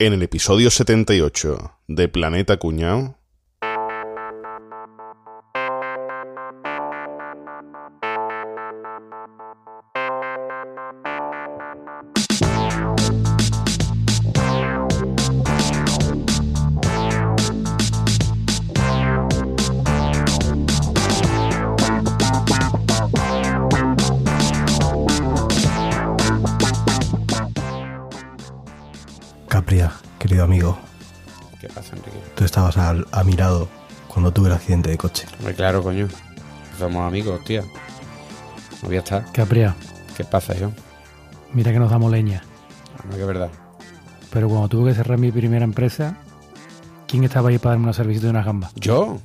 En el episodio 78 de Planeta Cuñao. Tú estabas al- a, mi lado cuando tuve el accidente de coche. Hombre, claro, coño. Somos amigos, tío. No voy a estar. Capria, ¿Qué pasa, yo? mira que nos damos leña. No, que es verdad. Pero cuando tuve que cerrar mi primera empresa, ¿quién estaba ahí para darme una servicio de una gamba? ¿Yo?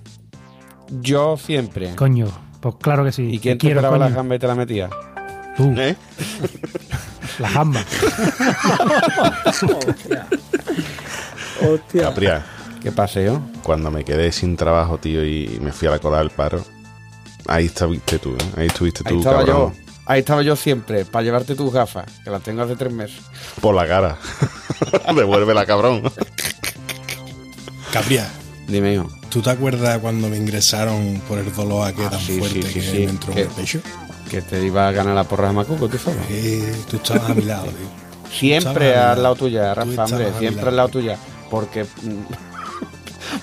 Yo siempre. Coño, pues claro que sí. ¿Y quién Te esperaba la coño. gamba y te la metía? Tú, ¿Eh? la gamba. Capria, ¿Qué pasa, yo? cuando me quedé sin trabajo, tío, y me fui a la cola del paro, ahí estuviste tú, ¿eh? Ahí estuviste Ahí tú, estaba cabrón. yo. Ahí estaba yo siempre, para llevarte tus gafas, que las tengo hace tres meses. Por la cara. Devuélvela, cabrón. Capria, Dime, hijo. ¿tú te acuerdas cuando me ingresaron por el dolor aquel Ah, tan sí, fuerte sí, sí, que sí. me entró en el pecho? Que te iba a ganar la porra de Macuco, tú sabes. Eh, tú estabas a mi lado, tío. Siempre al lado tuya, Rafa, hombre. Siempre al lado tuya. Porque.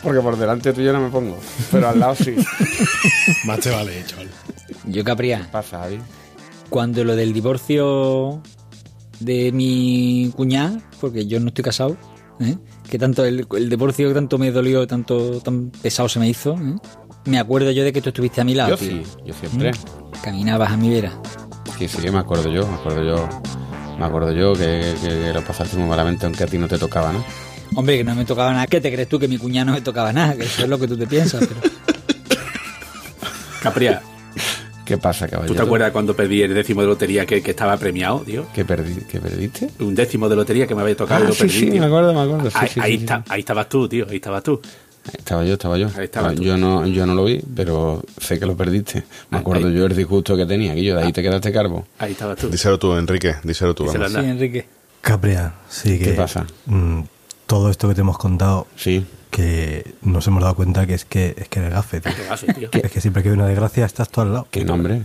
Porque por delante tuyo no me pongo. Pero al lado sí. Más te vale, chaval. Yo, Capria, pasa, Javi? cuando lo del divorcio de mi cuñada, porque yo no estoy casado, ¿eh? que tanto el, el divorcio que tanto me dolió, tanto tan pesado se me hizo, ¿eh? me acuerdo yo de que tú estuviste a mi lado. Yo tío. sí, yo siempre. Caminabas a mi vera. Sí, sí, me acuerdo yo, me acuerdo yo. Me acuerdo yo que, que- que lo pasaste muy malamente, aunque a ti no te tocaba, ¿no? Hombre, que no me tocaba nada. ¿Qué te crees tú que mi cuñada no me tocaba nada? Que eso es lo que tú te piensas. Pero... Capria, ¿Qué pasa, ¿tú caballero? te acuerdas cuando perdí el décimo de lotería que, que estaba premiado, tío? ¿Que, perdi- que perdiste? Un décimo de lotería que me había tocado y lo sí, perdí, sí, tío. me acuerdo, me acuerdo. Sí, ahí, sí, ahí sí, está, ahí estabas tú, tío, ahí estabas tú. Estaba yo, estaba yo. Ahí estabas tú. yo, no, yo no lo vi, pero sé que lo perdiste. Me acuerdo Ahí. yo el disgusto que tenía, que yo de ahí te quedaste carbo. Ahí estabas tú. Díselo tú, Enrique. Díselo tú, Díselo vamos. Sí, Enrique. Capria, sí que... ¿Qué pasa? mm, todo esto que te hemos contado, Sí. que nos hemos dado cuenta que es que es que eres gafe, tío. Tío. Es que siempre que hay una desgracia estás tú al lado. ¿Qué nombre?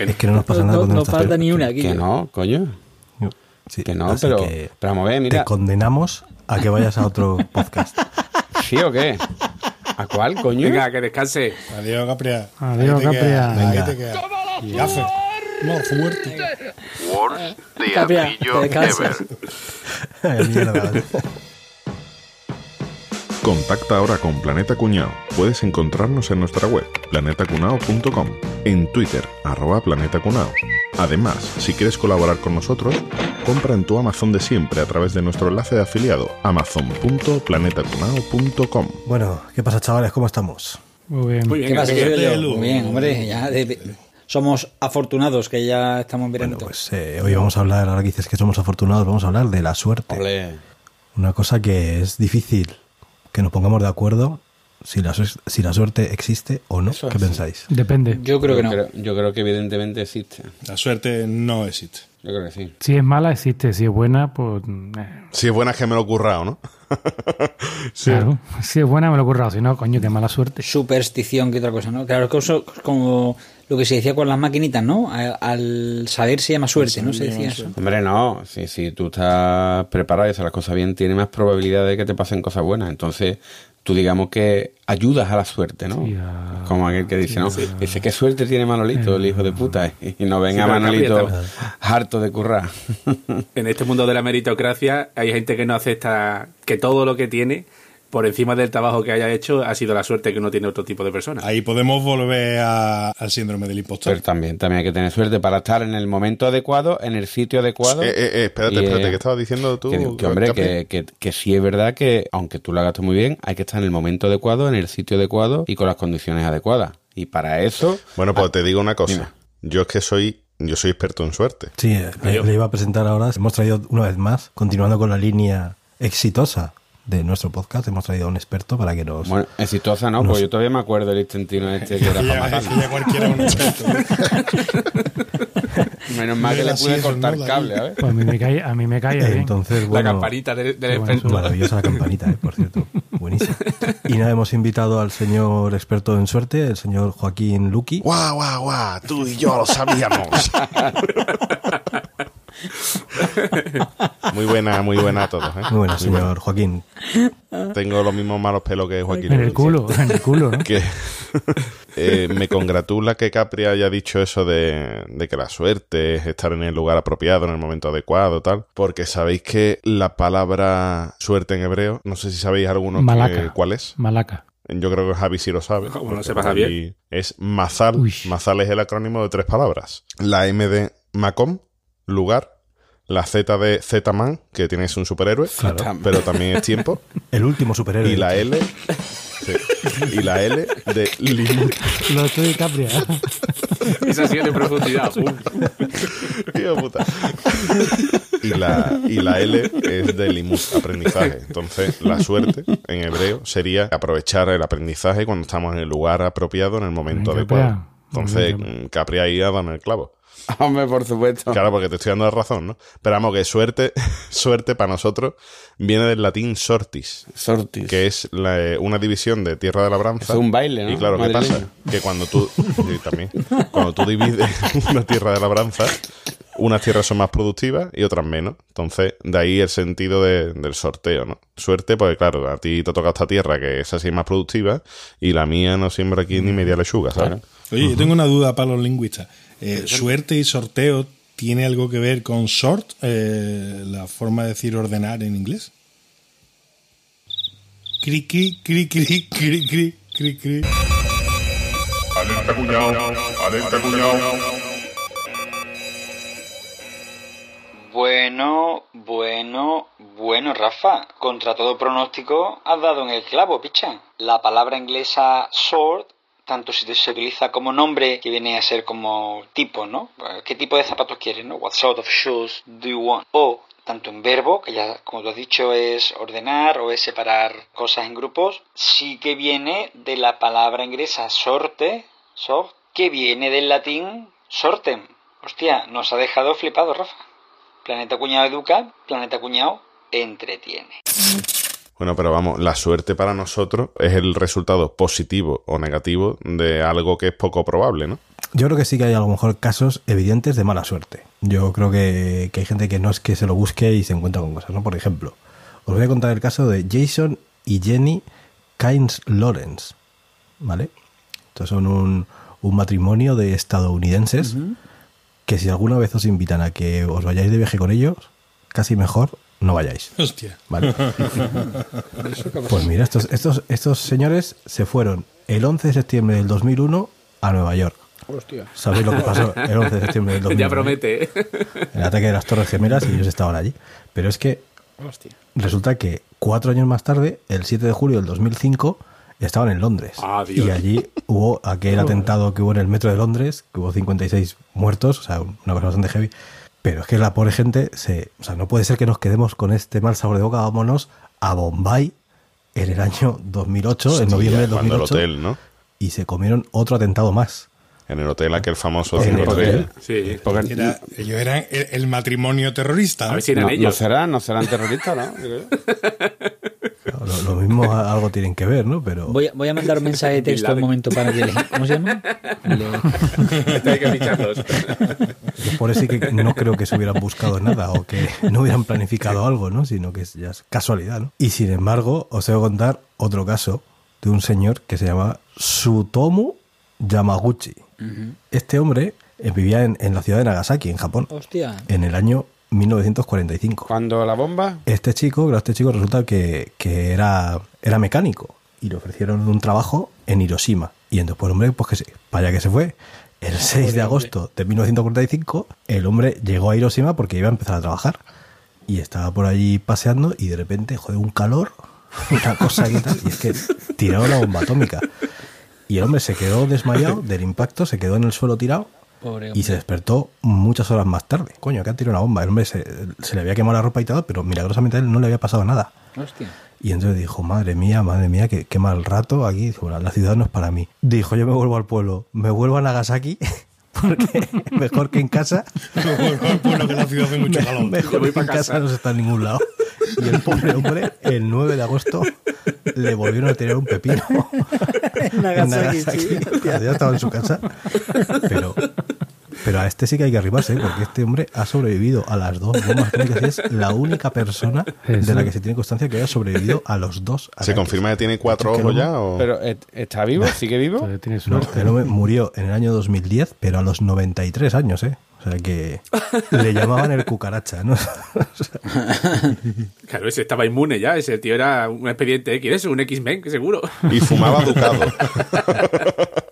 Es que no nos pasa nada No, cuando no estás falta ni una aquí. Que no, coño. Sí, Que no, pero, que pero vamos a ver, te condenamos a que vayas a otro podcast. ¿Sí o qué? ¿A cuál, coño? Venga, que descanse. Adiós, Capria. Adiós, Capria. Venga. te quedas. Gafe. No, fuerte. Worst Capria, descansas. Mierda. Contacta ahora con Planeta Cuñao. Puedes encontrarnos en nuestra web, planetacunao.com, en Twitter, arroba Planeta Cunao. Además, si quieres colaborar con nosotros, compra en tu Amazon de siempre a través de nuestro enlace de afiliado, amazon.planetacunao.com. Bueno, ¿qué pasa, chavales? ¿Cómo estamos? Muy bien. Muy bien, ¿Qué pasa. Muy bien, hombre. Ya de- somos afortunados que ya estamos Bueno, mirando. pues eh, hoy vamos a hablar, ahora que dices que somos afortunados, vamos a hablar de la suerte. Ole. Una cosa que es difícil que nos pongamos de acuerdo si la, su- si la suerte existe o no. Eso ¿Qué es. pensáis? Depende. yo creo que no. Creo- yo creo que evidentemente existe. La suerte no existe. Yo creo que sí. Si es mala, existe. Si es buena, pues. eh, Si es buena es que me lo he currado, ¿no? sí. Claro. Si es buena, me lo he currado. Si no, coño, qué mala suerte. superstición que otra cosa, ¿no? Claro, es que eso- como lo que se decía con las maquinitas, ¿no? A- Al saber se llama suerte, ¿no? Se decía eso. Hombre, no. Si, si tú estás preparado y haces las cosas bien, tienes más probabilidad de que te pasen cosas buenas. Entonces, tú digamos que ayudas a la suerte, ¿no? Como aquel que dice, ¿no? Dice, ¿qué suerte tiene Manolito, el hijo de puta? Y no venga Sí, Manolito harto de currar. En este mundo de la meritocracia hay gente que no acepta que todo lo que tiene por encima del trabajo que haya hecho ha sido la suerte que uno tiene otro tipo de personas. Ahí podemos volver a- al síndrome del Pero impostor. también, también hay que tener suerte para estar en el momento adecuado, en el sitio adecuado. Eh, eh, eh, espérate, Y, eh, espérate, ¿qué estabas diciendo tú? Que, que, hombre, que, que, que sí es verdad que, aunque tú lo hagas todo muy bien, hay que estar en el momento adecuado, en el sitio adecuado y con las condiciones adecuadas. Y para eso, Bueno, pues te digo una Dime. cosa. Yo es que soy, yo soy experto en suerte. Sí, eh, le, le iba a presentar ahora. Hemos traído una vez más, continuando con la línea exitosa de nuestro podcast, hemos traído a un experto para que nos... bueno, exitosa no, sé. yo todavía me acuerdo del intentino este que era para ya cualquiera un experto. Menos mal que le pude cortar ¿no? cable, a ver. Pues a mí me cae, a mí me cae bien. Entonces, La campanita del, del bueno, experto. maravillosa la campanita, eh, por cierto. Buenísima. Y nada, hemos invitado al señor experto en suerte, el señor Joaquín Luqui. Guau, guau, guau, tú y yo lo sabíamos. Muy buena, muy buena a todos. ¿eh? Muy buenas, señor Joaquín. Tengo los mismos malos pelos que Joaquín. En el culo, en el culo, ¿no? Que eh, me congratula que Capri haya dicho eso de, de que la suerte es estar en el lugar apropiado, en el momento adecuado, tal. Porque sabéis que la palabra suerte en hebreo, no sé si sabéis alguno que- Malaca. cuál es. Malaca. Yo creo que Javi sí lo sabe. Como no porque sepa Javi Javier. Es Mazal. Uy. Mazal es el acrónimo de tres palabras. La M de Macom, lugar. La Z de Z-Man, que tienes un superhéroe, Claro. pero también es tiempo. El último superhéroe. Y la L. sí. Y la L de Limut. Lo estoy Capria. Esa sido de profundidad. Uf. Hijo de puta. Y la, y la L es de limut, aprendizaje. Entonces, la suerte en hebreo sería aprovechar el aprendizaje cuando estamos en el lugar apropiado, en el momento Capria. adecuado. Entonces, Muy bien, mm, Capri ahí ha dado en el clavo. Hombre, por supuesto. Claro, porque te estoy dando la razón, ¿no? Pero vamos, que suerte, suerte para nosotros viene del latín sortis, Sortis. que es la- eh, una división de tierra de labranza. Es un baile, ¿no? Y claro, ¿qué pasa? Que cuando tú, sí, también, cuando tú divides una tierra de labranza, unas tierras son más productivas y otras menos. Entonces, de ahí el sentido de- del sorteo, ¿no? Suerte, porque claro, a ti te toca esta tierra que es así más productiva y la mía no siembra aquí ni media lechuga, ¿sabes? Claro. Oye, yo tengo una duda para los lingüistas. Eh, ¿Suerte y sorteo tiene algo que ver con sort, eh, la forma de decir ordenar en inglés? Cri, cri, cri, cri, cri, cri, cri, cri. Alerta cuñado, alerta cuñado. Bueno, bueno, bueno, Rafa. Contra todo pronóstico, has dado en el clavo, picha. La palabra inglesa sword, tanto si se utiliza como nombre, que viene a ser como tipo, ¿no? ¿Qué tipo de zapatos quieres, no? What sort of shoes do you want? O tanto en verbo, que ya como tú has dicho es ordenar o es separar cosas en grupos, sí que viene de la palabra inglesa sorte, sort, que viene del latín sortem. Hostia, nos ha dejado flipado, Rafa. Planeta Cuñado educa, Planeta Cuñado entretiene. Bueno, pero vamos, la suerte para nosotros es el resultado positivo o negativo de algo que es poco probable, ¿no? Yo creo que sí que hay a lo mejor casos evidentes de mala suerte. Yo creo que, que hay gente que no es que se lo busque y se encuentra con cosas, ¿no? Por ejemplo, os voy a contar el caso de Jason y Jenny Kynes Lawrence, ¿vale? Estos son un, un matrimonio de estadounidenses que si alguna vez os invitan a que os vayáis de viaje con ellos, casi mejor no vayáis. Hostia. ¿Vale? Pues mira, estos, estos, estos señores se fueron el 11 de septiembre del 2001 a Nueva York. Hostia. ¿Sabéis lo que pasó el 11 de septiembre del 2001? Ya promete, ¿eh? El ataque de las Torres Gemelas y ellos estaban allí. Pero es que Hostia. resulta que cuatro años más tarde, el 7 de julio del 2005, estaban en Londres. Ah, y allí hubo aquel atentado que hubo en el metro de Londres, que hubo 56 muertos, o sea, una cosa bastante heavy. Pero es que la pobre gente, se, o sea, no puede ser que nos quedemos con este mal sabor de boca. Vámonos a Bombay en el año 2008, en noviembre del Cuando el 2008, hotel, ¿no? y se comieron otro atentado más. En el hotel, aquel famoso En el 53. hotel. Sí. Porque Era- ellos eran el, el matrimonio terrorista. A ¿no? ver si eran no, no ellos. serán, no serán terroristas, ¿no? Lo, lo mismo algo tienen que ver, ¿no? Pero Voy a, voy a mandar un mensaje de texto un momento para que le... ¿Cómo se llama? Hay que ficharlos. Por eso sí que no creo que se hubieran buscado nada o que no hubieran planificado algo, ¿no? Sino que es ya es casualidad, ¿no? Y sin embargo, os voy a contar otro caso de un señor que se llama Sutomu Yamaguchi. Este hombre vivía en, en la ciudad de Nagasaki, en Japón, Hostia. en el año 1945. Cuando la bomba. Este chico, este chico resulta que, que era, era mecánico y le ofrecieron un trabajo en Hiroshima. Y entonces, pues hombre, pues que sí, para allá que se fue. El 6 de agosto de 1945, el hombre llegó a Hiroshima porque iba a empezar a trabajar. Y estaba por allí paseando y de repente, joder, un calor, una cosa que tal. Y es que tiraron la bomba atómica. Y el hombre se quedó desmayado del impacto, se quedó en el suelo tirado y se despertó muchas horas más tarde. Coño, que han tirado una bomba. El hombre se, se le había quemado la ropa y todo, pero milagrosamente a él no le había pasado nada. Hostia. Y entonces dijo, madre mía, madre mía, qué, qué mal rato aquí. Dijo, "Bueno, la ciudad no es para mí. Dijo, yo me vuelvo al pueblo, me vuelvo a Nagasaki mejor que, mejor que en casa. bueno, que en la ciudad hace mucho calor. Mejor voy que en casa casa. no se está en ningún lado. Y el pobre hombre, el 9 de agosto, le volvieron a tirar un pepino. en Nagasaki. Ya estaba en su casa. Pero, pero a este sí que hay que arrimarse, ¿eh? porque este hombre ha sobrevivido a las dos bombas atómicas y es la única persona de la que se tiene constancia que haya sobrevivido a los dos. ¿Se confirma que tiene cuatro Es que ojos ya? O... Pero ¿est- ¿está vivo? ¿Sigue vivo? No, el hombre murió en el año 2010, pero a los 93 años, ¿eh? O sea que le llamaban el cucaracha, ¿no? Claro, ese estaba inmune ya. Ese tío era un expediente X, eso, un X-Men, que seguro. Y fumaba ducado.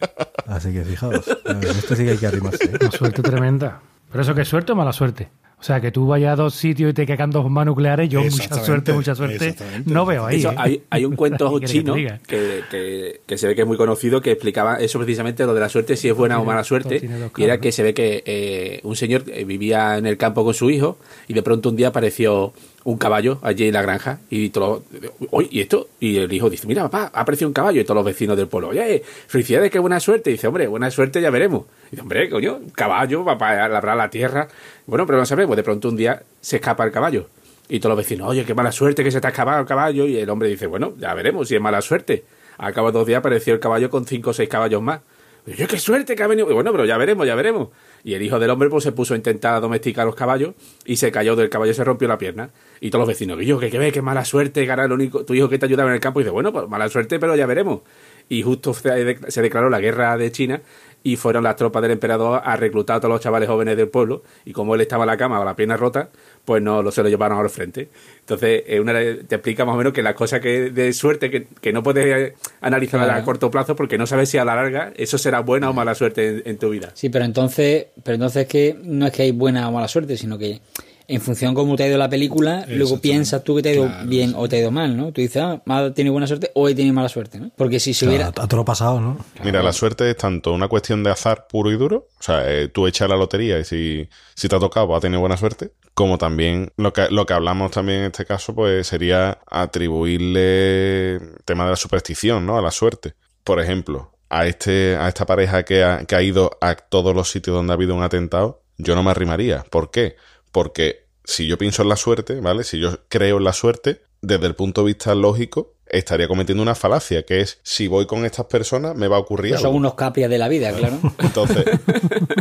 Así que fijaos, en esto sí que hay que arrimarse. ¿eh? Una suerte tremenda. ¿Pero eso qué es suerte o mala suerte? O sea, que tú vayas a dos sitios y te caigan dos bombas nucleares, yo mucha suerte, mucha suerte, no veo ahí. Eso, ¿eh? hay, hay un cuento ¿Qué quieres que te chino que, que- que se ve que es muy conocido que explicaba eso precisamente, lo de la suerte, si es buena o mala suerte. Y era que se ve que eh, un señor vivía en el campo con su hijo y de pronto un día apareció un caballo allí en la granja y todo oye, ¿y esto? Y el hijo dice, mira papá, ha aparecido un caballo y todos los vecinos del pueblo, oye, felicidades, qué buena suerte. Y dice, hombre, buena suerte ya veremos. Y dice, hombre, coño, caballo para labrar la tierra. Bueno, pero no sabemos, de pronto un día se escapa el caballo. Y todos los vecinos, oye, qué mala suerte que se te ha escapado el caballo. Y el hombre dice, bueno, ya veremos si es mala suerte. Al cabo de dos días apareció el caballo con cinco o seis caballos más. Yo, qué suerte que ha venido. Y bueno, pero ya veremos, ya veremos. Y el hijo del hombre pues se puso a intentar domesticar los caballos y se cayó del caballo y se rompió la pierna. Y todos los vecinos, yo, que, ve, qué mala suerte, que el único, tu hijo que te ayudaba en el campo. Y dice, bueno, pues mala suerte, pero ya veremos. Y justo se se declaró la guerra de China y fueron las tropas del emperador a reclutar a todos los chavales jóvenes del pueblo y como él estaba en la cama con la pierna rota, pues no lo, se lo llevaron a los frente. Entonces, eh, una, te explica más o menos que las cosas que de suerte que, que no puedes analizar a corto plazo porque no sabes si a la larga eso será buena o mala suerte en, en tu vida. Sí, pero entonces, pero entonces que no es que hay buena o mala suerte, sino que en función cómo te ha ido la película, luego piensas tú que te ha ido Claro, bien sí. o te ha ido mal, ¿no? Tú dices, ah, mal tiene buena suerte o he tenido mala suerte, ¿no? Porque si se hubiera... a todo lo pasado, ¿no? Mira, la suerte es tanto una cuestión de azar puro y duro, o sea, eh, tú echas la lotería y si, si te ha tocado, vas a tener buena suerte, como también lo que, lo que hablamos también en este caso, pues sería atribuirle el tema de la superstición, ¿no? A la suerte. Por ejemplo, a, este, a esta pareja que ha, que ha ido a todos los sitios donde ha habido un atentado, yo no me arrimaría. ¿Por qué? Porque si yo pienso en la suerte, ¿vale? Si yo creo en la suerte, desde el punto de vista lógico, estaría cometiendo una falacia, que es, si voy con estas personas, me va a ocurrir pues son algo. unos caprias de la vida, claro. Entonces,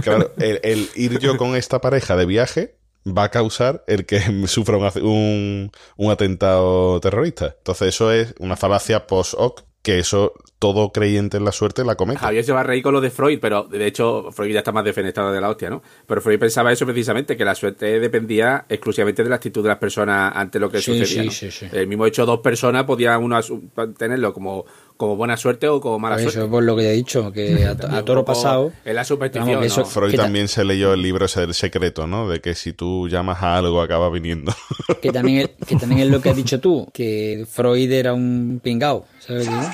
claro, el, el ir yo con esta pareja de viaje va a causar el que sufra un, un, un atentado terrorista. Entonces, eso es una falacia post-hoc, que eso todo creyente en la suerte la comete. Javier se va a reír con lo de Freud, pero de hecho Freud ya está más defenestrado de la hostia, ¿no? Pero Freud pensaba eso precisamente, que la suerte dependía exclusivamente de la actitud de las personas ante lo que Sí, sucedía. sí, ¿no? sí, sí. El mismo hecho, dos personas podían uno tenerlo como, como buena suerte o como mala Por suerte. eso es por lo que he dicho, que a, a toro pasado... Es la superstición. Freud ¿Qué también se leyó el libro ese del secreto, ¿no? De que si tú llamas a algo acaba viniendo. Que también, es, que también es lo que has dicho tú, que Freud era un pingao, ¿sabes? qué digo?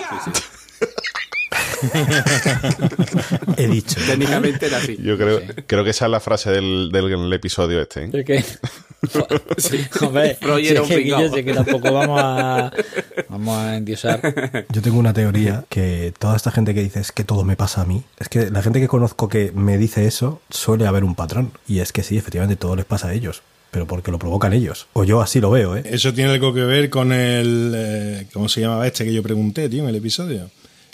He dicho. Técnicamente era así. Yo creo, creo que esa es la frase del, del episodio este. ¿eh? Es Freud si era es un que, es que tampoco vamos a, vamos a endiosar. Yo tengo una teoría que toda esta gente que dice es que todo me pasa a mí, es que la gente que conozco que me dice eso suele haber un patrón. Y es que sí, efectivamente todo les pasa a ellos, pero porque lo provocan ellos. O yo así lo veo, ¿eh? Eso tiene algo que ver con el. eh, ¿Cómo se llamaba este que yo pregunté, tío, en el episodio?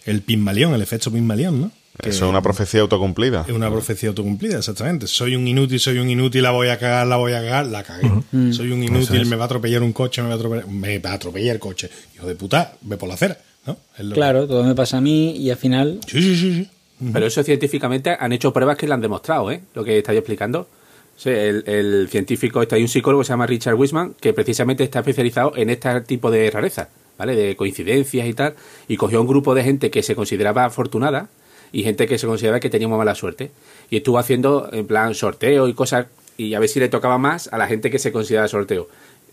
El Pigmalión, el efecto Pigmalión, ¿no? Que Eso es una profecía autocumplida. es una profecía autocumplida, exactamente. Soy un inútil, soy un inútil, la voy a cagar, la voy a cagar, la cagué. Soy un inútil, es. me va a atropellar un coche, me va a atropellar, me va a atropellar el coche. Hijo de puta, ve por la acera, ¿no? Claro, todo me pasa a mí y al final... Sí, sí, sí, sí. Pero eso científicamente han hecho pruebas que lo han demostrado, ¿eh? Lo que estáis explicando. Sí, el, el científico, está hay un psicólogo que se llama Richard Wiseman, que precisamente está especializado en este tipo de rarezas, ¿vale? De coincidencias y tal, y cogió un grupo de gente que se consideraba afortunada y gente que se consideraba que tenía muy mala suerte. Y estuvo haciendo, en plan, sorteo y cosas, y a ver si le tocaba más a la gente que se consideraba sorteo.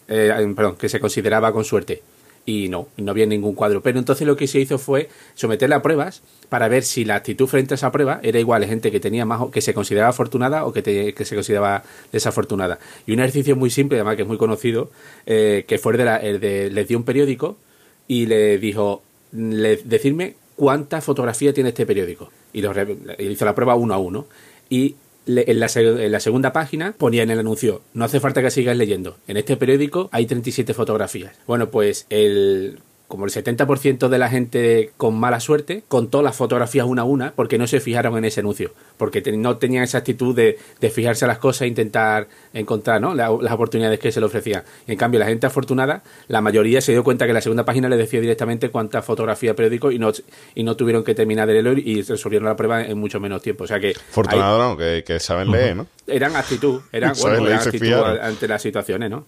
Eh, perdón, que se consideraba con suerte. Y no, no había ningún cuadro. Pero entonces lo que se hizo fue someterle a pruebas para ver si la actitud frente a esa prueba era igual a gente que tenía más que se consideraba afortunada o que, que se consideraba desafortunada. Y un ejercicio muy simple, además que es muy conocido, eh, que fue el de, la- el de- les dio un periódico y le dijo, le, decirme cuánta fotografía tiene este periódico. Y lo hizo la prueba uno a uno. y en la, en la segunda página ponía en el anuncio, no hace falta que sigas leyendo, en este periódico hay 37 fotografías. Bueno, pues el como el 70% de la gente con mala suerte contó las fotografías una a una porque no se fijaron en ese anuncio, porque no tenían esa actitud de, de fijarse a las cosas e intentar encontrar ¿no? La- las oportunidades que se le ofrecían. En cambio, la gente afortunada, la mayoría se dio cuenta que la segunda página le decía directamente cuántas fotografías periódico y no, y no tuvieron que terminar de leerlo y resolvieron la prueba en mucho menos tiempo. O sea que Afortunado no, que, que saben leer, ¿no? eran actitud, eran, bueno, eran actitud ante las situaciones, ¿no?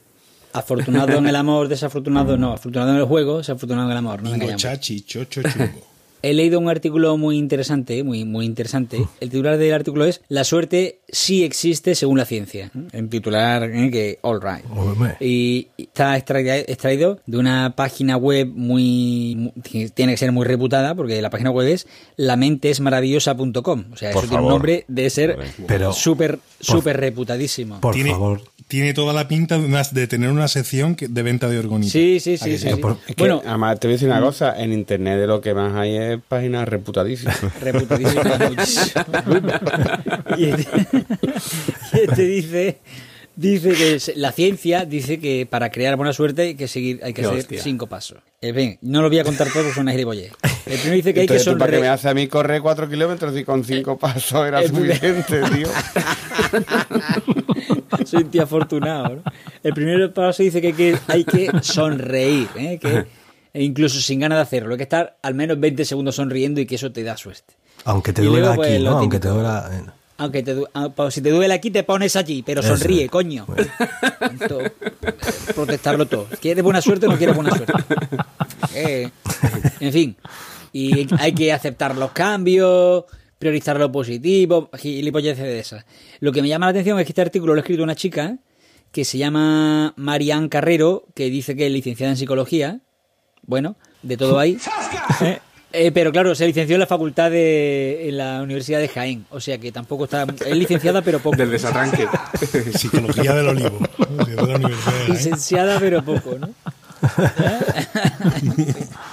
Afortunado en el amor, desafortunado no. Afortunado en el juego, desafortunado en el amor. No Bingo, chachi, chocho, chungo. He leído un artículo muy interesante, muy, muy interesante. El titular del artículo es La suerte sí existe según la ciencia. En titular, ¿eh? que all right. Hombre. Y está extraído, de una página web muy, muy- Tiene que ser muy reputada porque la página web es lamentesmaravillosa.com. O sea, Por eso tiene un nombre de ser súper, súper reputadísimo. Por tiene, favor. Tiene toda la pinta de, una- de tener una sección que- de venta de orgonita. Sí, sí, ¿A sí. que sí, sí? sí. por- Es que, Bueno, además, te voy a decir una cosa: en internet de lo que más hay es páginas reputadísimas. reputadísimo muchísimo. y, este, y este dice dice que es- la ciencia dice que para crear buena suerte hay que seguir hay que Qué hacer hostia. cinco pasos Eh, bien no lo voy a contar todo porque son una gilipollez el primero dice que hay que Entonces, ¿tú para que me sonreír hace a mí correr cuatro kilómetros y con cinco pasos era suficiente, tío? soy un tío afortunado ¿no? el primer paso dice que hay que, hay que sonreír ¿eh? que e incluso sin ganas de hacerlo hay que estar al menos 20 segundos sonriendo y que eso te da suerte Aunque te Y duela luego, pues, aquí, ¿no? Aunque te duela. Eh, Aunque te, du- ah, pues, si te duele aquí, te pones allí, pero Eso sonríe, coño. Eh, protestarlo todo. ¿Quieres buena suerte o no quieres buena suerte? Eh, en fin. Y hay que aceptar los cambios, priorizar lo positivo, gilipolleces de esas. Lo que me llama la atención es que este artículo lo ha escrito una chica que se llama Marianne Carrero, que dice que es licenciada en psicología. Bueno, de todo ahí. Eh, eh, pero claro, se licenció en la facultad de en la Universidad de Jaén, o sea que tampoco está es licenciada pero poco. Del desarranque. Psicología del olivo. De la Universidad de Jaén. Licenciada pero poco, ¿no?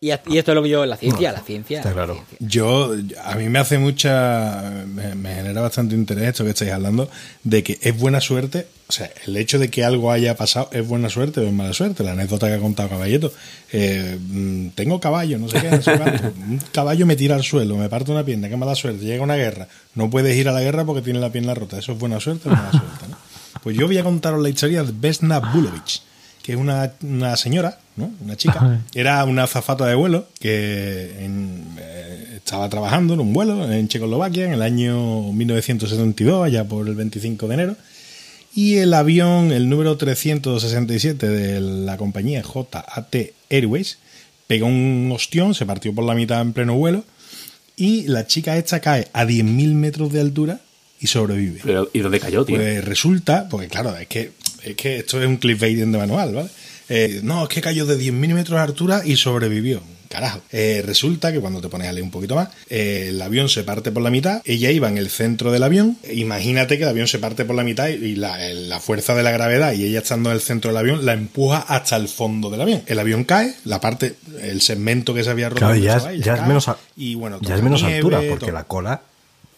y, a- y esto lo vio la ciencia, la ciencia. está la claro. ciencia. Yo, a mí me hace mucha, me, me genera bastante interés esto que estáis hablando, de que es buena suerte, o sea, el hecho de que algo haya pasado es buena suerte o es mala suerte. La anécdota que ha contado Caballeto, eh, mm, tengo caballo, no sé qué, no sé cuánto. un caballo me tira al suelo, me parte una pierna, qué mala suerte, llega una guerra, no puedes ir a la guerra porque tiene la pierna rota, eso es buena suerte o mala suerte, ¿no? Pues yo voy a contaros la historia de Vesna Bulovic, que es una, una señora, ¿no? Una chica. Era una azafata de vuelo que en- eh, estaba trabajando en un vuelo en Checoslovaquia en el año 1972, allá por el 25 de enero. Y el avión, el número 367 de la compañía JAT Airways, pegó un ostión, se partió por la mitad en pleno vuelo. Y la chica esta cae a 10.000 metros de altura y sobrevive. Pero, ¿Y dónde cayó, tío? Pues resulta, porque claro, es que, es que esto es un clickbaiting de manual, ¿vale? Eh, no, es que cayó de 10 milímetros de altura y sobrevivió. Carajo. Eh, resulta que cuando te pones a leer un poquito más, eh, el avión se parte por la mitad, ella iba en el centro del avión, imagínate que el avión se parte por la mitad y la, la fuerza de la gravedad y ella estando en el centro del avión la empuja hasta el fondo del avión. El avión cae, la parte, el segmento que se había roto Claro, ya es- ya menos a- y bueno, Ya toca es menos nieve, altura, porque la cola.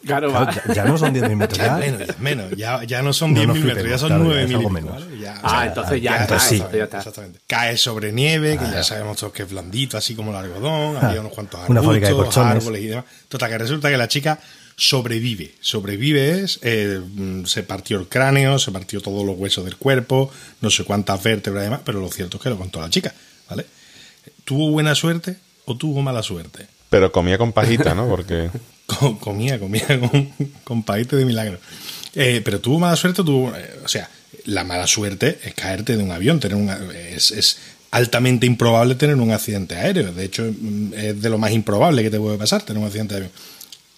Claro, ya, ya no son 10 metros, ya, menos, ya es menos. Ya, ya no son No 10 nos milímetros, ya son claro, 9 ya es algo milímetros. menos. ¿vale? Ya, Ah, entonces ya está, entonces sí. entonces ya está. Exactamente. Cae sobre nieve, que ya sabemos todos que es blandito, así como el algodón, había unos cuantos Una fábrica de arbustos, colchones. árboles y demás. Total, que resulta que la chica sobrevive. Sobrevive es, eh, mm, se partió el cráneo, se partió todos los huesos del cuerpo, no sé cuántas vértebras y demás, pero lo cierto es que lo contó la chica, ¿vale? ¿Tuvo buena suerte o tuvo mala suerte? Pero comía con pajita, ¿no? Porque comía, comía con, con paquete de milagro. Eh, pero tuvo mala suerte, tuvo, eh, o sea, la mala suerte es caerte de un avión, tener una, es, es altamente improbable tener un accidente aéreo. De hecho, mm, es de lo más improbable que te puede pasar tener un accidente de avión.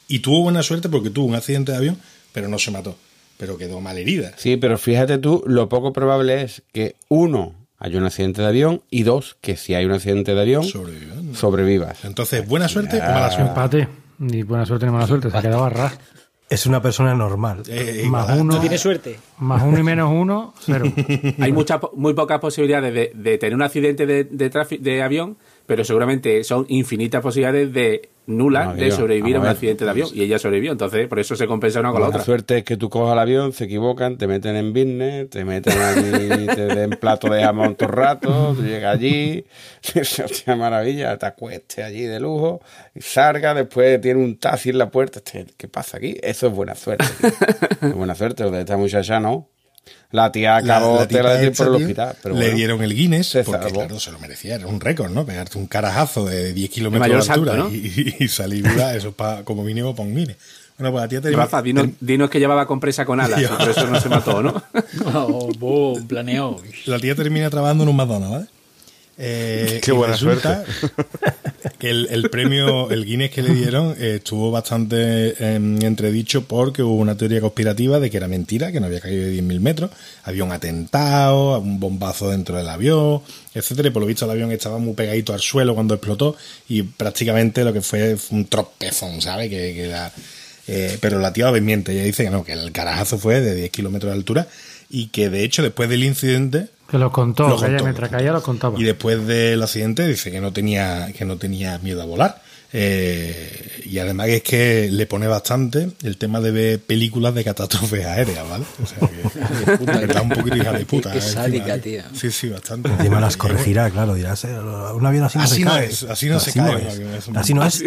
Y tuvo buena suerte porque tuvo un accidente de avión, pero no se mató, pero quedó mal herida. Sí, pero fíjate tú, lo poco probable es que uno, haya un accidente de avión y dos, que si hay un accidente de avión, sobrevivas. Entonces, ¿buena suerte o mala suerte? Empate. Ni buena suerte ni mala suerte. Se ha quedado a ras. Es una persona normal. Eh, Más igual, uno, ¿Tiene suerte? más uno y menos uno, cero. Hay muchas, muy pocas posibilidades de, de tener un accidente de, de avión, pero seguramente son infinitas posibilidades de nulas No, de sobrevivir a un accidente de avión. Y ella sobrevivió, entonces por eso se compensa una con la La otra. suerte es que tú cojas el avión, se equivocan, te meten en business, te meten allí, te den plato de jamón todo el rato, tú llegas allí, hostia, maravilla, te acuestes allí de lujo, y salga, después tiene un taxi en la puerta, ¿qué pasa aquí? Eso es buena suerte. es buena suerte, lo de esta muchacha no. La tía acabó La- la de esta, por el hospital. Pero le bueno. dieron el Guinness Se porque salvó. claro se lo merecía era un récord no pegarte un carajazo de 10 kilómetros de altura salto, ¿no? y, y salir viva eso pa- como mínimo para un Guinness bueno pues la tía termina- Rafa, dinos, dinos que llevaba compresa con alas, por eso no se mató, ¿no? Oh, boom, planeó. la tía termina trabajando en un McDonald's ¿vale? Eh, Qué buena resulta que el, el premio, el Guinness que le dieron, eh, estuvo bastante em, entredicho porque hubo una teoría conspirativa de que era mentira, que no había caído de 10.000 metros, había un atentado, un bombazo dentro del avión, etcétera, y por lo visto el avión estaba muy pegadito al suelo cuando explotó y prácticamente lo que fue fue un tropezón, ¿sabes? Que, que la- eh, pero la tía lo desmiente, ella dice que no, que el carajazo fue de 10 kilómetros de altura y que de hecho después del incidente Que lo contó, Lo que ella contó, mientras lo caía lo contaba. y después del accidente dice que no tenía, que no tenía miedo a volar. Eh, y además es que le pone bastante el tema de ver películas de catástrofes aéreas, ¿vale? O sea que, que está un poquito hija de puta. Qué eh, sádica, ¿eh? tío. Sí, sí, bastante. Encima las corregirá, claro, dirás, eh, un avión así no Así se no cae. es, así no se cae, No un es. avión, es un- Así no es,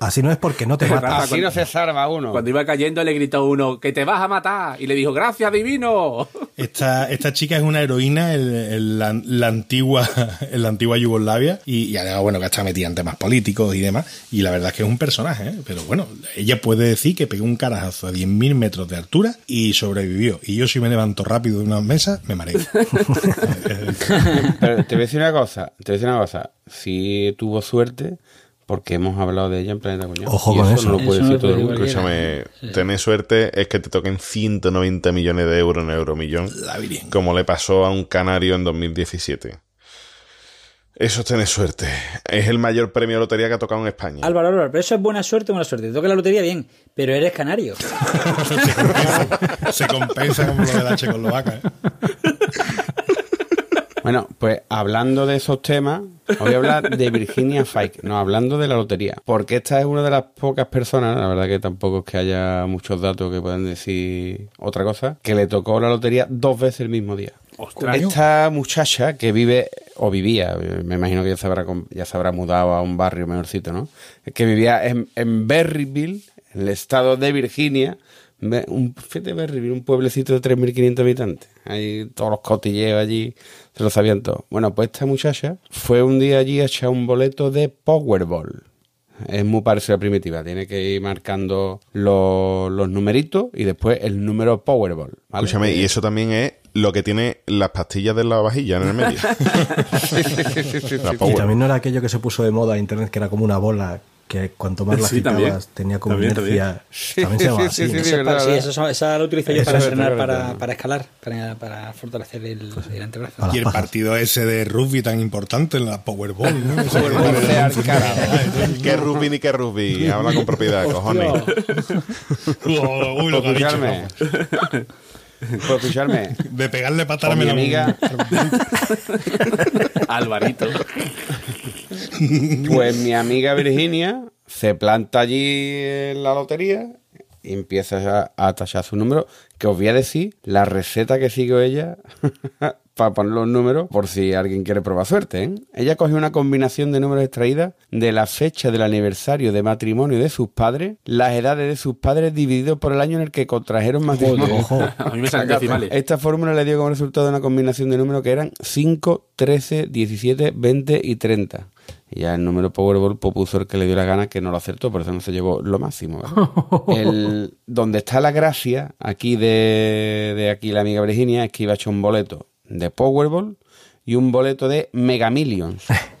Así no es porque no te mata. Así no se salva uno. Cuando iba cayendo le gritó uno, que te vas a matar. Y le dijo, gracias, divino. Esta, esta chica es una heroína en, en la, la antigua en la antigua Yugoslavia y, y además bueno que está metida en temas políticos y demás y la verdad es que es un personaje ¿eh? pero bueno ella puede decir que pegó un carajazo a 10.000 metros de altura y sobrevivió y yo si me levanto rápido de una mesa me mareo Pero te voy a decir una cosa, te voy a decir una cosa. Si tuvo suerte, porque hemos hablado de ella en Planeta Cuñado. Ojo y con eso. eso. no lo puede Eso decir todo el mundo. Escúchame, tener suerte es que te toquen 190 millones de euros en Euromillón, la Virgen. como le pasó a un canario en 2017. Eso es tener suerte. Es el mayor premio de lotería que ha tocado en España. Álvaro, Álvaro, pero eso es buena suerte o mala suerte. Te toca la lotería bien, pero eres canario. se compensa como lo de la Checoslovaca ¿eh? Bueno, pues hablando de esos temas, voy a hablar de Virginia Fike, no, hablando de la lotería. Porque esta es una de las pocas personas, la verdad que tampoco es que haya muchos datos que puedan decir otra cosa, que le tocó la lotería dos veces el mismo día. Esta muchacha que vive, o vivía, me imagino que ya se habrá, ya se habrá mudado a un barrio mejorcito, ¿no? Que vivía en, en Berryville, en el estado de Virginia, un, fíjate Berryville, un pueblecito de 3.500 habitantes. Ahí todos los cotilleos allí, se lo sabían todos. Bueno, pues esta muchacha fue un día allí a echar un boleto de Powerball. Es muy parecido a la primitiva, tiene que ir marcando los, los numeritos y después el número Powerball. ¿vale? Escúchame, y eso también es lo que tiene las pastillas de la vajilla en el medio. Sí, sí, sí, sí, sí, La sí. Y también no era aquello que se puso de moda en internet, que era como una bola, que cuanto más la Sí, agitabas también. tenía como También, inercia. También se llama Sí, así. sí, ¿no? sí, para- verdad, sí, eso- esa la utilizo yo para entrenar, para, para escalar, para, para fortalecer el, el antebrazo. Y el pajas. partido ese de rugby tan importante en la Powerball ¿no? Powerball ¿Qué rugby ni qué rugby? Habla con propiedad, cojones. Uy, lo que ha dicho. Por escucharme. de pegarle patada mi me la- amiga, Alvarito. pues mi amiga Virginia se planta allí en la lotería y empieza a, a tachar su número. Que os voy a decir la receta que siguió ella para poner los números por si alguien quiere probar suerte. ¿eh? Ella cogió una combinación de números extraídas de la fecha del aniversario de matrimonio de sus padres, las edades de sus padres dividido por el año en el que contrajeron matrimonio. Ojo. A mí me salen decimales. Esta fórmula le dio como resultado una combinación de números que eran 5, 13, 17, 20 y 30. Y ya el número Powerball pues, puso el que le dio la gana, que no lo acertó, por eso no se llevó lo máximo. El, donde está la gracia, aquí de, de aquí la amiga Virginia, es que iba a echar un boleto de Powerball y un boleto de Mega Millions.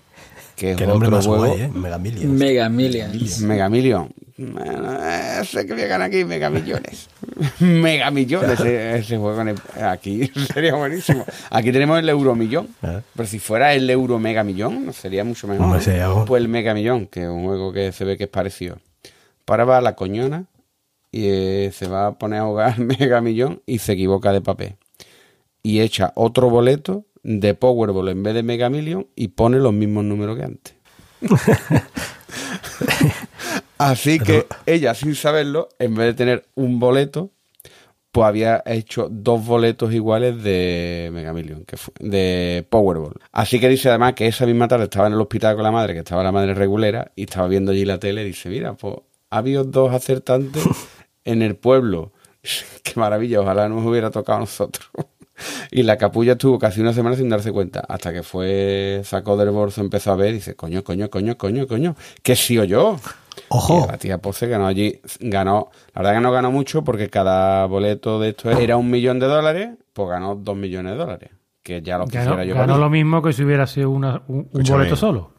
Que es Qué nombre otro más juego. guay, ¿eh? Mega Millions. Mega Millions. Mega Million. Bueno, eh, sé que ganar aquí Mega Millones. Mega Millones. Ese, ese juego en el- aquí sería buenísimo. Aquí tenemos el Euromillón. Ah. Pero si fuera el Euro Mega Millón, sería mucho mejor. Pues el Mega Millón, que es un juego que se ve que es parecido. Para va a la coñona y eh, se va a poner a jugar Mega Millón y se equivoca de papel. Y echa otro boleto de Powerball en vez de Mega Million y pone los mismos números que antes. Así que ella, sin saberlo, en vez de tener un boleto, pues había hecho dos boletos iguales de Mega Million, que fue, de Powerball. Así que dice además que esa misma tarde estaba en el hospital con la madre, que estaba la madre regulera, y estaba viendo allí la tele y dice, mira, pues ha habido dos acertantes en el pueblo. Qué maravilla, ojalá nos hubiera tocado a nosotros. Y la capulla estuvo casi una semana sin darse cuenta, hasta que fue, sacó del bolso, empezó a ver y dice, coño, coño, coño, coño, coño, que sí o yo. Ojo. Y la tía Poce ganó allí, ganó, la verdad que no ganó mucho porque cada boleto de esto era un millón de dólares, pues ganó dos millones de dólares. Que ya lo Ganó, quisiera yo. ganó para mí. lo mismo que si hubiera sido una- un, boleto solo.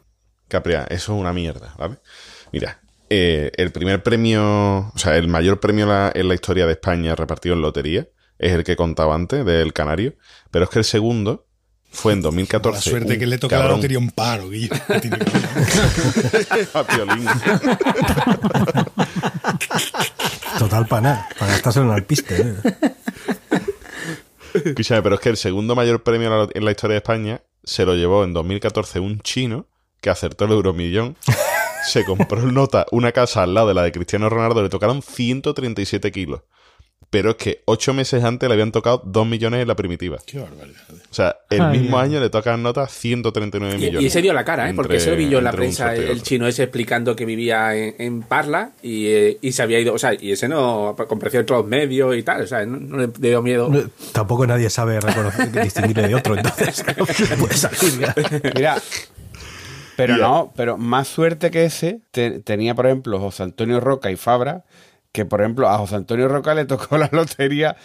Capria, eso es una mierda, ¿vale? Mira, eh, el primer premio, o sea, el mayor premio la- en la historia de España repartido en lotería es el que contaba antes, del Canario, pero es que el segundo fue en 2014. La suerte un que le toca la lotería un paro, Guillo. A Piolín. Total para nada. Para gastárselo en alpiste. ¿eh? Escúchame, pero es que el segundo mayor premio en la- en la historia de España se lo llevó en 2014 un chino que acertó el euromillón. Se compró en nota una casa al lado de la de Cristiano Ronaldo, le tocaron 137 kilos. Pero es que ocho meses antes le habían tocado 2 millones en la primitiva. Qué barbaridad. O sea, el Ay, mismo año le tocan nota 139 Y, millones. y ese dio la cara, ¿eh? Porque Entre- se lo vi yo en la entre prensa, y el chino ese explicando que vivía en, en Parla y, eh, y se había ido, o sea, y ese no compareció en todos los medios y tal, o sea, no, no le dio miedo. Tampoco nadie sabe reconocer, distinguirle de otro. Entonces, puede salir ya. Mira, pero no, pero más suerte que ese te- tenía, por ejemplo, José Antonio Roca y Fabra, que por ejemplo a José Antonio Roca le tocó la lotería,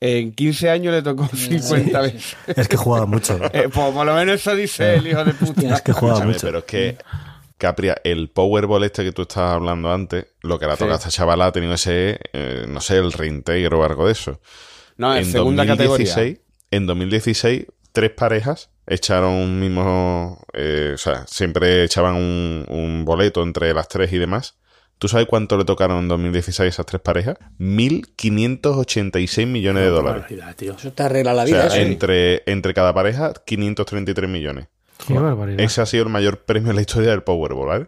en 15 años le tocó 50 veces. Es que jugaba mucho. Eh, pues por lo menos eso dice el hijo de puta. Es que jugaba Escúchame, mucho. pero es que, Capria, el Powerball este que tú estabas hablando antes, lo que le ha Sí. tocado a esta chavala ha tenido ese, eh, no sé, el reintegro o algo de eso. No, en, segunda categoría. En 2016, tres parejas echaron un mismo. eh, o sea, siempre echaban un, un boleto entre las tres y demás. ¿Tú sabes cuánto le tocaron en 2016 a esas tres parejas? 1.586 millones de dólares. Barbaridad, tío. Eso te arregla la O vida. sea, eso. entre, entre cada pareja, 533 millones. Qué barbaridad. Ese ha sido el mayor premio en la historia del Powerball, ¿vale?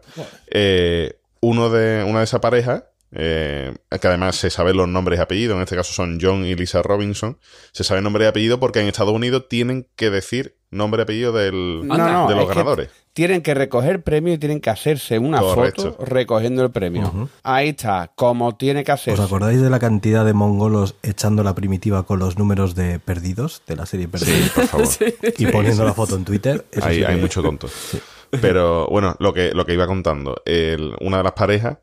Eh, uno de, una de esas parejas, eh, que además se saben los nombres y apellidos, en este caso son John y Lisa Robinson, se sabe nombre y apellido porque en Estados Unidos tienen que decir nombre y apellido del, No, no, de los que ganadores. Tienen que recoger premio y tienen que hacerse una Correcto. foto recogiendo el premio. Ahí está, como tiene que hacer. ¿Os acordáis de la cantidad de mongolos echando la primitiva con los números de perdidos de la serie Perdidos? Sí, por favor. Y poniendo la foto en Twitter. Eso hay, sí hay que- mucho tonto. Pero bueno, lo que, lo que iba contando, el- una de las parejas,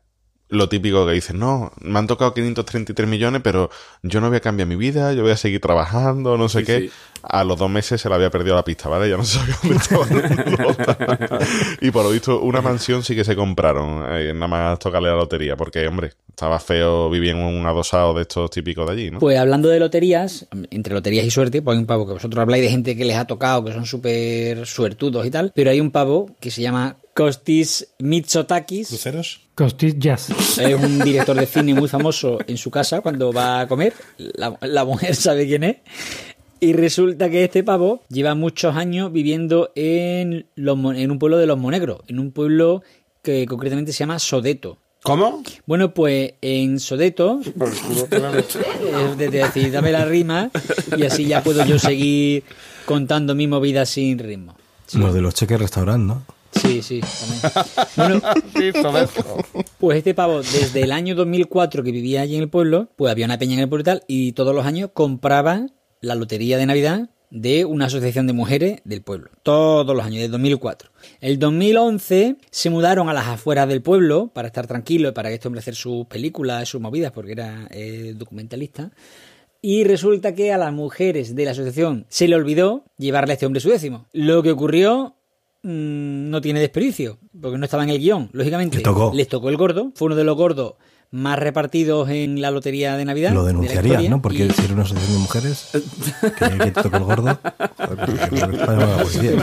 lo típico que dicen, no, me han tocado 533 millones, pero yo no voy a cambiar mi vida, yo voy a seguir trabajando, no sé Sí, qué. sí. A los dos meses se le había perdido la pista, ¿vale? Ya no sabía dónde estaba. la nota. y por lo visto, una mansión sí que se compraron, eh, nada más tocarle la lotería, porque, hombre, estaba feo vivir en un adosado de estos típicos de allí, ¿no? Pues hablando de loterías, entre loterías y suerte, pues hay un pavo que vosotros habláis de gente que les ha tocado, que son súper suertudos y tal, pero hay un pavo que se llama Kostis Mitsotakis. ¿Cruceros? Costis Jazz. Es un director de cine muy famoso en su casa cuando va a comer. La, la mujer sabe quién es. Y resulta que este pavo lleva muchos años viviendo en, los, en un pueblo de los Monegros, en un pueblo que concretamente se llama Sodeto. ¿Cómo? Bueno, pues en Sodeto, es de decir, dame la rima y así ya puedo yo seguir contando mi movida sin ritmo. Lo de los cheques restaurant, ¿no? Sí, sí, también. Bueno, pues este pavo, desde el año 2004 que vivía allí en el pueblo, pues había una peña en el pueblo y tal, y todos los años compraba la lotería de Navidad de una asociación de mujeres del pueblo. Todos los años, desde 2004. El 2011 se mudaron a las afueras del pueblo para estar tranquilos, para que este hombre hacer sus películas, sus movidas, porque era eh, documentalista. Y resulta que a las mujeres de la asociación se le olvidó llevarle a este hombre su décimo. Lo que ocurrió mm, no tiene desperdicio, porque no estaba en el guion, lógicamente. Le tocó. Les tocó el gordo, fue uno de los gordos más repartidos en la lotería de Navidad. Lo de la denunciarían, historia, ¿no? Porque y- si era una asociación de mujeres, que, que te tocó el gordo. joder, pues, que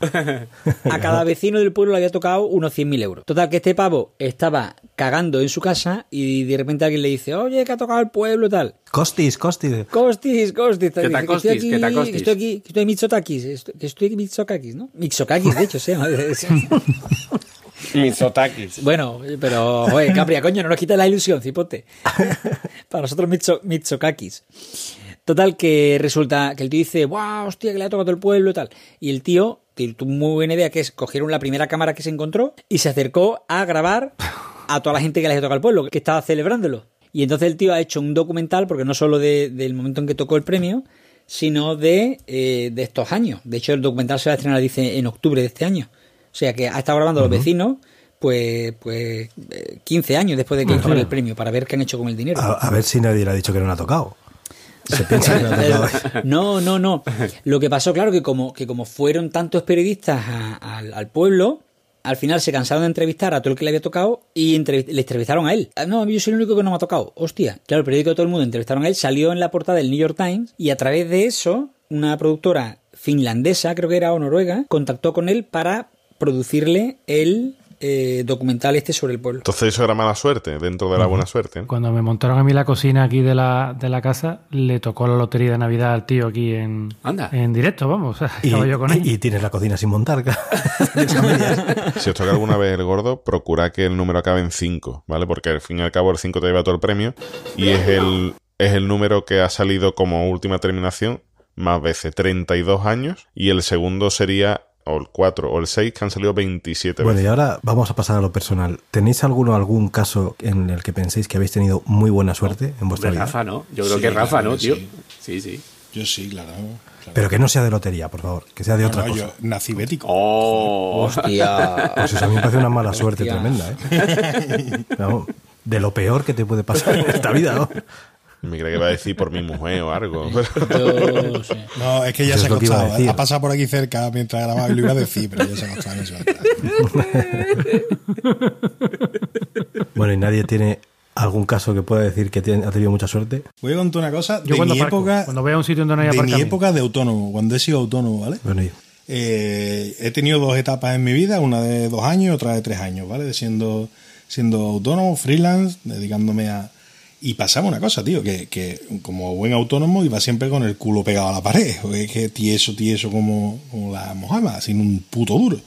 a cada vecino del pueblo le había tocado unos 100.000 euros. Total, que este pavo estaba cagando en su casa y de repente alguien le dice, oye, que ha tocado el pueblo y tal. Costis, costis. Costis, costis. ¿Qué tal, Dice, que Costis? Estoy ¿Qué aquí, que Costis? estoy aquí, que estoy en Mitsotakis. estoy- Que estoy en Mitsotakis, ¿no? Mitsotakis, de hecho, se llama. Mitsotakis. Bueno, pero, oye, Capria, coño, no nos quites la ilusión, cipote. Para nosotros, Mitso, Mitsokakis. Total, que resulta que el tío dice, wow, hostia, que le ha tocado el pueblo y tal. Y el tío, que tuvo muy buena idea, que es cogieron la primera cámara que se encontró y se acercó a grabar a toda la gente que le había tocado el pueblo, que estaba celebrándolo. Y entonces el tío ha hecho un documental, porque no solo de- del momento en que tocó el premio, sino de, eh, de estos años. De hecho, el documental se va a estrenar, dice, en octubre de este año. O sea que ha estado grabando los vecinos, pues, pues eh, 15 años después de que ganó el premio, para ver qué han hecho con el dinero. A, a ver si nadie le ha dicho que no le ha tocado. Se piensa que no. No, no. Lo que pasó, claro, que como, que como fueron tantos periodistas a- al, al pueblo, al final se cansaron de entrevistar a todo el que le había tocado y le entrevistaron a él. Ah, No, yo soy el único que no me ha tocado. Hostia. Claro, el periódico de todo el mundo entrevistaron a él, salió en la portada del New York Times y a través de eso, una productora finlandesa, creo que era o noruega, contactó con él para producirle el eh, documental este sobre el pueblo. Entonces eso era mala suerte, dentro de la buena suerte. Cuando me montaron a mí la cocina aquí de la, de la casa, le tocó la lotería de Navidad al tío aquí en, Anda. en directo, vamos. Y, yo con él. y- y tienes la cocina sin montar. Si os toca alguna vez el gordo, procura que el número acabe en 5, ¿vale? Porque al fin y al cabo el 5 te lleva todo el premio y es el, es el número que ha salido como última terminación más veces, 32 años, y el segundo sería o el 4 o el 6 que han salido 27 Bueno, y veces. ahora vamos a pasar a lo personal. ¿Tenéis alguno, algún caso en el que penséis que habéis tenido muy buena suerte en vuestra vida? Rafa, ¿no? Yo creo Sí, que Rafa, claro ¿no, que tío? sí. Sí, sí. Yo sí, claro. claro. Pero que no sea de lotería, por favor. Que sea de No, otra no, cosa. yo nací bético. Oh, Hostia. Pues eso a mí me parece una mala suerte Hostia. tremenda, ¿eh? Vamos, de lo peor que te puede pasar en esta vida, ¿no? Me cree que va a decir por mi mujer o algo. Yo, sí. No, es que ya Eso se ha iba acostado. decir. Ha pasado por aquí cerca mientras grababa y lo iba a decir, pero ya se ha acostar. Bueno, y nadie tiene algún caso que pueda decir que ha tenido mucha suerte. Voy a contar una cosa Yo de cuando mi aparco, época. cuando voy a un sitio donde no hay de mi época de autónomo, cuando he sido autónomo, ¿vale? Bueno, Eh, he tenido dos etapas en mi vida, una de dos años y otra de tres años, ¿vale? De siendo, siendo autónomo, freelance, dedicándome a... Y pasaba una cosa, tío, que, que como buen autónomo iba siempre con el culo pegado a la pared, que tieso, tieso como, como la mojama, sin un puto duro.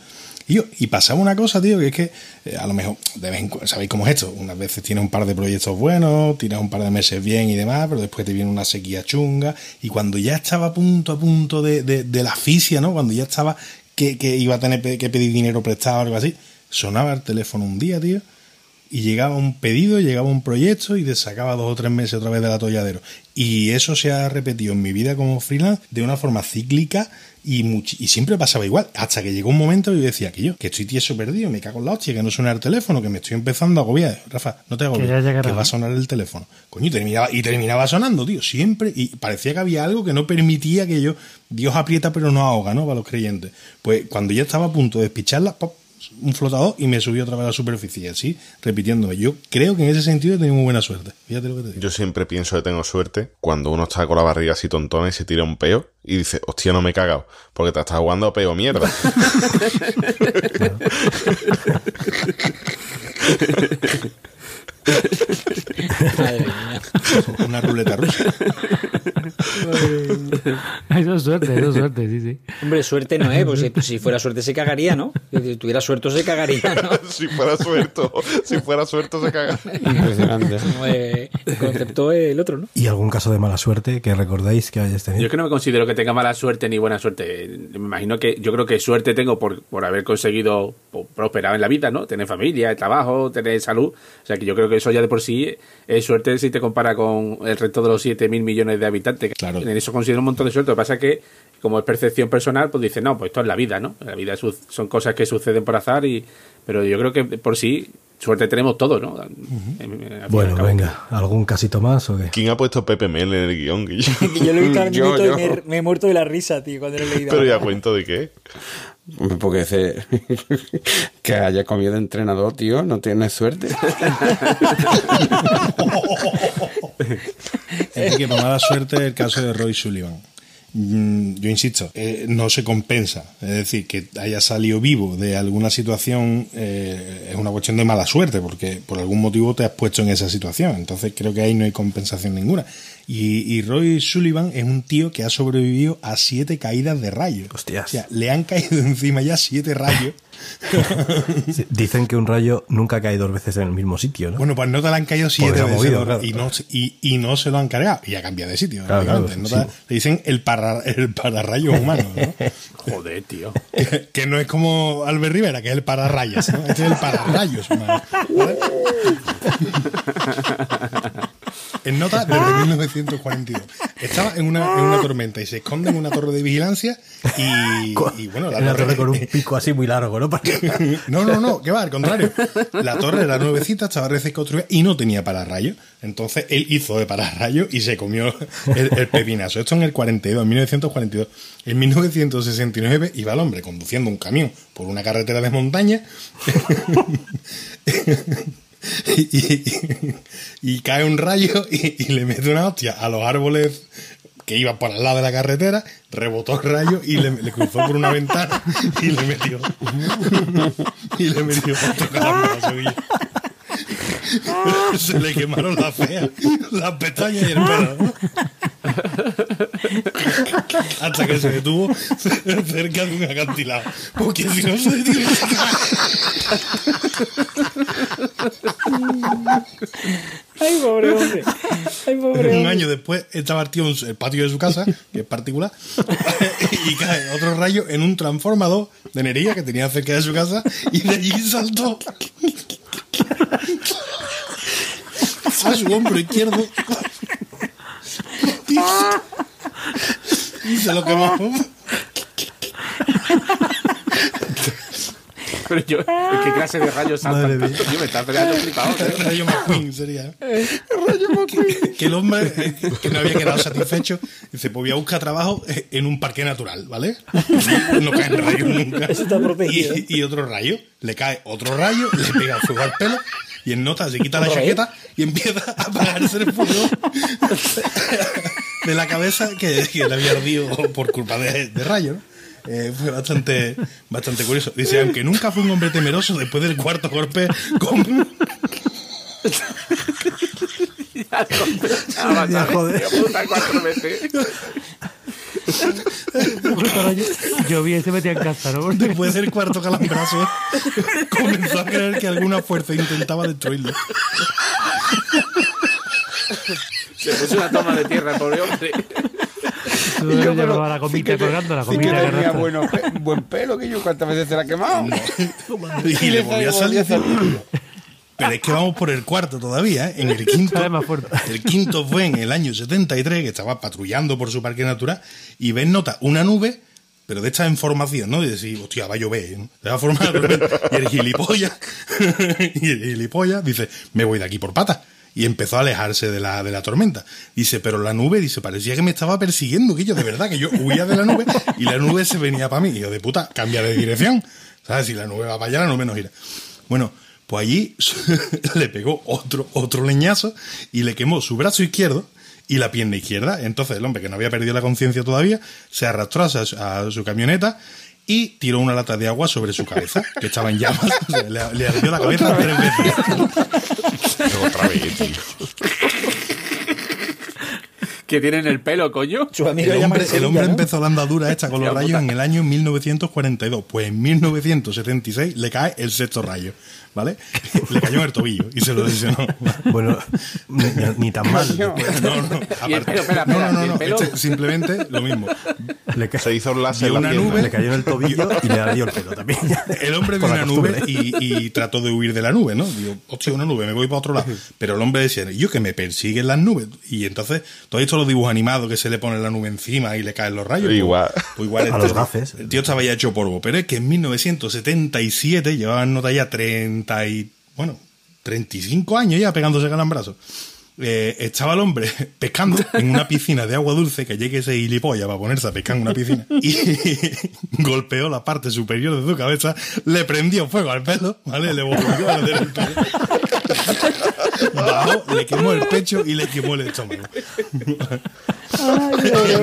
Y, yo- y pasaba una cosa, tío, que es que eh, a lo mejor, de en ¿sabéis cómo es esto? Unas veces tienes un par de proyectos buenos, tiras un par de meses bien y demás, pero después te viene una sequía chunga. Y cuando ya estaba a punto, a punto de, de, de la asfixia, ¿no? Cuando ya estaba que, que iba a tener que pedir dinero prestado o algo así, sonaba el teléfono un día, tío, y llegaba un pedido, llegaba un proyecto y te sacaba dos o tres meses otra vez del atolladero. Y eso se ha repetido en mi vida como freelance de una forma cíclica y, y siempre pasaba igual. Hasta que llegó un momento y yo decía que yo, que estoy tieso perdido, me cago en la hostia, que no suena el teléfono, que me estoy empezando a agobiar. Rafa, no te agobies, Que que va a sonar el teléfono. Coño, y terminaba, y terminaba sonando, tío, siempre. Y parecía que había algo que no permitía que yo, Dios aprieta pero no ahoga, ¿no? Para los creyentes. Pues cuando ya estaba a punto de despicharla, pop, un flotador y me subió otra vez a la superficie, así, repitiéndome. Yo creo que en ese sentido he tenido muy buena suerte. Fíjate lo que te digo. Yo siempre pienso que tengo suerte cuando uno está con la barriga así tontona y se tira un peo y dice, hostia, no me he cagado, porque te estás jugando a peo mierda. Madre mía. Una ruleta rusa. Eso es suerte, eso es suerte, sí, sí. Hombre, suerte no es, pues si, si fuera suerte se cagaría, ¿no? Si tuviera suerte se cagaría, ¿no? si fuera suerte, si fuera suerte se caga. Impresionante. Como, eh, el concepto el otro, ¿no? ¿Y algún caso de mala suerte que recordáis que hayáis tenido? Yo es que no me considero que tenga mala suerte ni buena suerte. Me imagino que yo creo que suerte tengo por, por haber conseguido prosperar en la vida, ¿no? Tener familia, trabajo, tener salud. O sea que yo creo que eso ya de por sí es suerte si te compara con el resto de los 7 mil millones de habitantes. Claro. En eso considero un montón de suerte. Lo que pasa es que, como es percepción personal, pues dice, no, pues esto es la vida, ¿no? La vida su- son cosas que suceden por azar y... Pero yo creo que por sí suerte tenemos todos, ¿no? Bueno, venga, ¿algún casito más o qué? ¿Quién ha puesto Pepe Mel en el guion? Yo lo he visto ahora Yo, mismo y me, me he muerto de la risa, tío, cuando lo he leído. Pero ya cuento de qué. Porque ese, que haya comido entrenador, tío, no tienes suerte. Enrique, para mala suerte el caso de Roy Sullivan. Mm, yo insisto, eh, no se compensa. Es decir, que haya salido vivo de alguna situación eh, es una cuestión de mala suerte, porque por algún motivo te has puesto en esa situación. Entonces creo que ahí no hay compensación ninguna. Y, y Roy Sullivan es un tío que ha sobrevivido a siete caídas de rayos. Hostias. O sea, le han caído encima ya siete rayos. Dicen que un rayo nunca cae dos veces en el mismo sitio, ¿no? Bueno, pues no te le han caído siete veces movido, claro. y, no, se- y, y no se lo han cargado. Y ha cambiado de sitio. Claro, lógicamente. claro, No sí. te- Le dicen el, para, el pararrayo humano, ¿no? Joder, tío. que, que no es como Albert Rivera, que es el pararrayas, ¿no? Este es el pararrayos, humano. En nota desde 1942. Estaba en una, en una tormenta y se esconde en una torre de vigilancia y, y bueno, la torre, torre con un pico así muy largo, ¿no? No, no, no, que va, al contrario. La torre era nuevecita, estaba recién construida y no tenía pararrayos. Entonces él hizo de pararrayos y se comió el, el pepinazo. Esto en el 42, en 1942. En 1969 iba el hombre conduciendo un camión por una carretera de montaña y, y- cae un rayo y, le mete una hostia a los árboles que iban por al lado de la carretera, rebotó el rayo y le, cruzó por una ventana y le metió y le metió otro calambrazo se le quemaron las feas, las pestañas y el pelo. Hasta que se detuvo cerca de un acantilado. Porque si no se detiene, Ay, pobre hombre. Ay, pobre Un año después estaba tío en el patio de su casa, que es particular, y cae otro rayo en un transformador de energía que tenía cerca de su casa y de allí saltó a su hombro izquierdo. Y, y se lo Pero yo, ¿qué clase de rayos saltan? tanto? Yo me está peleando flipado. Tío. rayo McQueen sería. Que, que el hombre eh, que no había quedado satisfecho dice: Pues voy a buscar trabajo eh, en un parque natural, ¿vale? No caen rayos nunca. Eso está protegido. Y, y otro rayo, le cae otro rayo, le pega fuego al pelo y en nota se quita la chaqueta y empieza a apagarse el fuego de la cabeza que, que le había ardido por culpa de, de rayo, ¿no? Eh, fue bastante, bastante curioso. Dice, aunque nunca fue un hombre temeroso, después del cuarto golpe, con, Ya, puta, cuatro veces. Yo vi y se metía en casa, ¿no? después del cuarto calambrazo, comenzó a creer que alguna fuerza intentaba destruirlo. Se puso una toma de tierra, pobre hombre. Tú le llevaba la comida colgando, la Sí que comida tenía bueno, pe- buen pelo, que yo cuántas veces se la ha quemado. Y le volvió a salir. Pero es que vamos por el cuarto todavía, ¿eh? En el quinto. El quinto fue en el año 73, que estaba patrullando por su parque natural, y ven nota una nube, pero de esta en formación, ¿no? De decir, hostia, va a llover, ¿no? Se va a formar la tormenta. Y el gilipollas, y el gilipollas dice, me voy de aquí por patas. Y empezó a alejarse de la, de la tormenta. Dice, pero la nube, dice, parecía que me estaba persiguiendo, que yo, de verdad, que yo huía de la nube y la nube se venía para mí. Y yo, de puta, cambia de dirección. ¿Sabes? Si la nube va para allá, la nube no gira. Bueno, pues allí le pegó otro, otro leñazo y le quemó su brazo izquierdo y la pierna izquierda. Entonces el hombre, que no había perdido la conciencia todavía, se arrastró a su, a su camioneta y tiró una lata de agua sobre su cabeza, que estaba en llamas. O sea, le, le ardió la cabeza tres veces. Otra vez, tío. Que tienen el pelo, coño. Su amigo El hombre, de el hombre Sevilla, ¿no? empezó la andadura esta con los rayos en el año 1942. Pues en 1976 le cae el sexto rayo, ¿vale? Le cayó en el tobillo y se lo lesionó. Bueno, ni, ni tan mal. No, no, Y el aparte- pelo, espera, no, espera, no, este simplemente lo mismo. Le, ca- Se hizo un láser Vio en la una pierna. nube. le cayó en el tobillo y le ardió el pelo también. El hombre vio una nube y, y trató de huir de la nube, ¿no? Digo, hostia, una nube, me voy para otro lado. Pero el hombre decía, yo que me persiguen las nubes. Y entonces, todos estos los dibujos animados que se le pone la nube encima y le caen los rayos. pues- Igual. Pues, igual A este- los gafes. El tío estaba ya hecho polvo. Pero es que en 1977 llevaban nota ya 30 y, bueno, 35 años ya pegándose calambrazos. Eh, estaba el hombre pescando en una piscina de agua dulce que llegue ese gilipollas para ponerse a pescar en una piscina y golpeó la parte superior de su cabeza, le prendió fuego al pelo. Le volvió a arder el pelo. Bajó, le quemó el pecho y le quemó el estómago.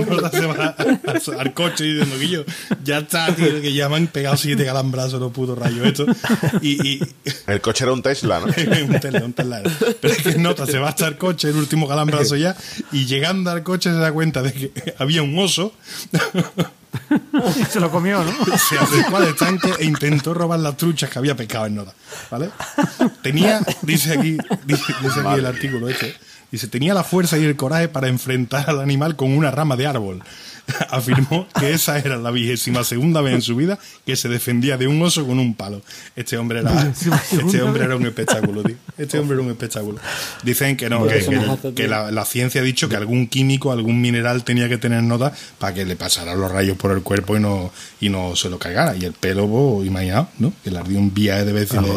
Nota se va a- al coche y diciendo que yo, ya está, tío, que ya me han pegado siete calambrazos los putos rayos estos. Y, y El coche era un Tesla, ¿no? un Tesla, un Tesla. Pero es que nota, se va hasta el coche, el último calambrazo ya, y llegando al coche se da cuenta de que había un oso, Y se lo comió, ¿no? se acercó al estanque e intentó robar las truchas que había pescado en nota. ¿Vale? Tenía, dice aquí, dice, dice aquí el artículo este, dice, tenía la fuerza y el coraje para enfrentar al animal con una rama de árbol. Afirmó que esa era la vigésima segunda vez en su vida que se defendía de un oso con un palo. Este hombre era, este hombre era un espectáculo, tío. Este hombre era un espectáculo. Dicen que no, que, que- que la, la ciencia ha dicho que algún químico, algún mineral tenía que tener nota para que le pasaran los rayos por el cuerpo y no, y no se lo cargara. Y el pelo, pues, imaginaos, ¿no? Que le ardía un viaje de veces y le,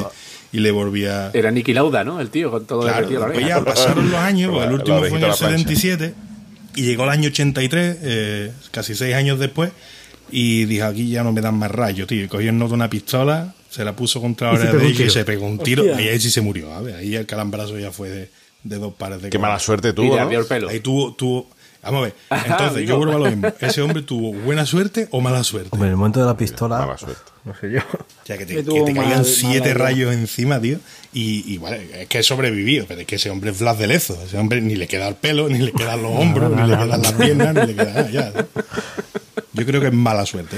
y le volvía. Era Niki Lauda, ¿no? El tío, con todo Claro, derretido a la oreja. ya pasaron los años, pues el último fue en el la plancha. 77 y llegó el año 83, eh, casi seis años después, y dijo, aquí ya no me dan más rayos, tío. Y cogió el nodo una pistola, se la puso contra la oreja de ella y se pegó un tiro, Hostia. y ahí sí se murió, ¿sabes? Ahí el calambrazo ya fue de, de dos pares de Qué mala suerte tuvo, ¿no? el pelo. Ahí tuvo, tuvo... Vamos a ver, entonces yo vuelvo a lo mismo. ¿Ese hombre tuvo buena suerte o mala suerte? Hombre, en el momento de la pistola. Mala suerte. No sé yo. O sea, que te, Que que tuvo te caigan mal- siete rayos encima, tío. Y, y vale, es que he sobrevivido, pero es que ese hombre es Blas de Lezo. Ese hombre ni le queda el pelo, ni le quedan los hombros, ni le quedan las piernas, ni le queda nada. Yo creo que es mala suerte.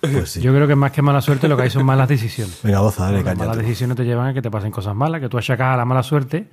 Pues sí. Yo creo que más que mala suerte lo que hay son malas decisiones. Venga, goza, dale, Las caña. malas decisiones te llevan a que te pasen cosas malas, que tú achacas a la mala suerte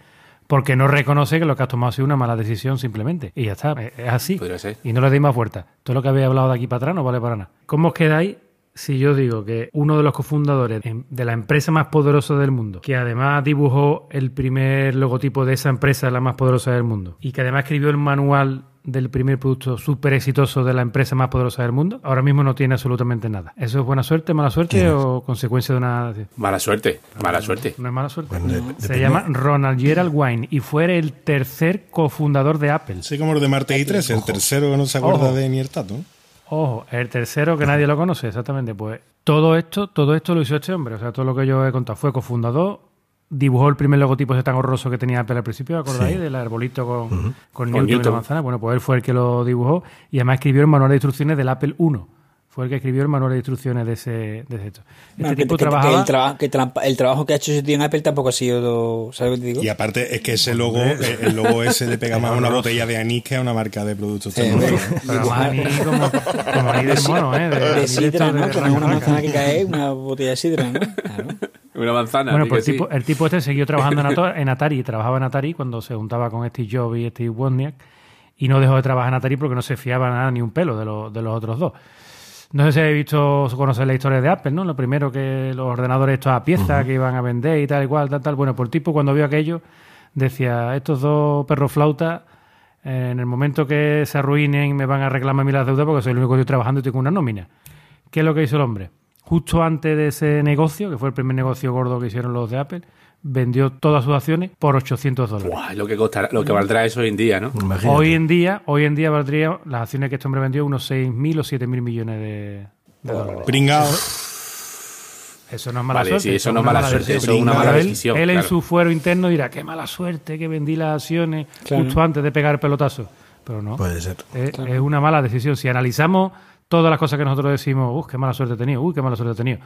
porque no reconoce que lo que has tomado ha sido una mala decisión simplemente. Y ya está, es así. Podría ser. Y no le deis más vueltas. Todo lo que habéis hablado de aquí para atrás no vale para nada. ¿Cómo os quedáis si yo digo que uno de los cofundadores de la empresa más poderosa del mundo, que además dibujó el primer logotipo de esa empresa, la más poderosa del mundo, y que además escribió el manual del primer producto súper exitoso de la empresa más poderosa del mundo, ahora mismo no tiene absolutamente nada. ¿Eso es buena suerte, mala suerte o consecuencia de una... Mala suerte, mala suerte. No es mala suerte. Bueno, de- Se llama Ronald Gerald Wine y fue el tercer cofundador de Apple. Así como los de Marte y 13, el tercero que no se acuerda Ojo. de ni el tato. ¿no? Ojo, el tercero que nadie lo conoce, exactamente. Pues todo esto, todo esto lo hizo este hombre. O sea, todo lo que yo he contado fue cofundador, dibujó el primer logotipo ese tan horroroso que tenía Apple al principio, ¿acordáis? Del arbolito con, con Newton y la manzana. Bueno, pues él fue el que lo dibujó y además escribió el manual de instrucciones del Apple I. Fue el que escribió el manual de instrucciones de ese, de ese hecho. Este No, que- tipo que- que trabajaba... el, traba- que trampa- el trabajo que ha hecho ese tío en Apple tampoco ha sido. ¿Sabes lo que te digo? Y aparte es que ese logo, eh, el logo ese le pega más a una botella de anís que a una marca de productos Sí, tecnológicos. Ni como, como ni del mono, ¿eh? De, de ni sidra, esto ¿no? de una manzana que cae, una botella de sidra, ¿no? Claro. Una manzana. Bueno, pues el tipo, sí. el tipo este siguió trabajando en Atari, en Atari, trabajaba en Atari cuando se juntaba con Steve Jobs y Steve Wozniak y no dejó de trabajar en Atari porque no se fiaba nada ni un pelo de, los- de los otros dos. No sé si habéis visto conocer la historia de Apple, ¿no? Lo primero que los ordenadores estos a piezas que iban a vender y tal y cual, tal, tal. Bueno, pues el tipo cuando vio aquello decía, estos dos perros flautas eh, en el momento que se arruinen me van a reclamar a mí las deudas porque soy el único que estoy trabajando y tengo una nómina. ¿Qué es lo que hizo el hombre? Justo antes de ese negocio, que fue el primer negocio gordo que hicieron los de Apple, vendió todas sus acciones por 800 dólares. Buah, lo que costará, lo que valdrá eso hoy en día, ¿no? Imagínate. Hoy en día, hoy en día valdría las acciones que este hombre vendió unos 6.000 o 7.000 millones de, de dólares. Pringao. Eso no es mala Vale, suerte. sí, eso no es mala suerte, eso es una mala él- decisión, Él en claro. su fuero interno dirá, qué mala suerte que vendí las acciones Claro. justo antes de pegar el pelotazo. Pero no. Puede ser. Es, es una mala decisión. Si analizamos todas las cosas que nosotros decimos, uy, qué mala suerte he tenido, uy, qué mala suerte he tenido.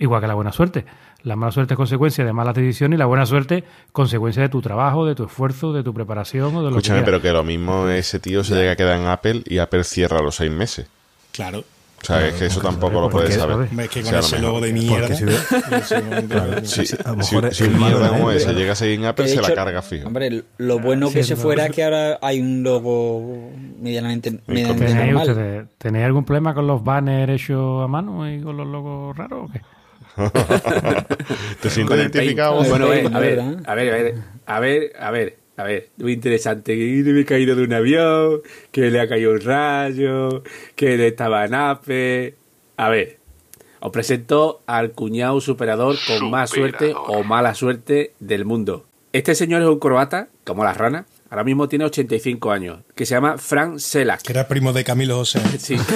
Igual que la buena suerte. La mala suerte es consecuencia de malas decisiones y la buena suerte consecuencia de tu trabajo, de tu esfuerzo, de tu preparación o de lo Escúchame, que pero que lo mismo ese tío se llega a quedar en Apple y Apple cierra a los seis meses. Claro. O sea, es que eso tampoco lo puedes saber. Es que O con sea, ese logo de mierda. Si un mierda como ese llega a seguir en Apple, se la carga fijo. Hombre, lo bueno que Sí, se no. fuera es que ahora hay un logo medianamente, medianamente ¿Tenéis, normal. ¿Tenéis algún problema con los banners hechos a mano y con los logos raros o qué? ¿Te sientes identificado? paint. Bueno, Paint, a, ver, a ver, a ver, a ver, a ver, a ver, muy interesante. Que me he caído de un avión, que le ha caído un rayo, que le estaba en Apple. A ver, os presento al cuñado superador con más suerte o mala suerte del mundo. Este señor es un croata, como las ranas. Ahora mismo tiene 85 años, que se llama Frank Selak. Que era primo de Camilo José. Sí.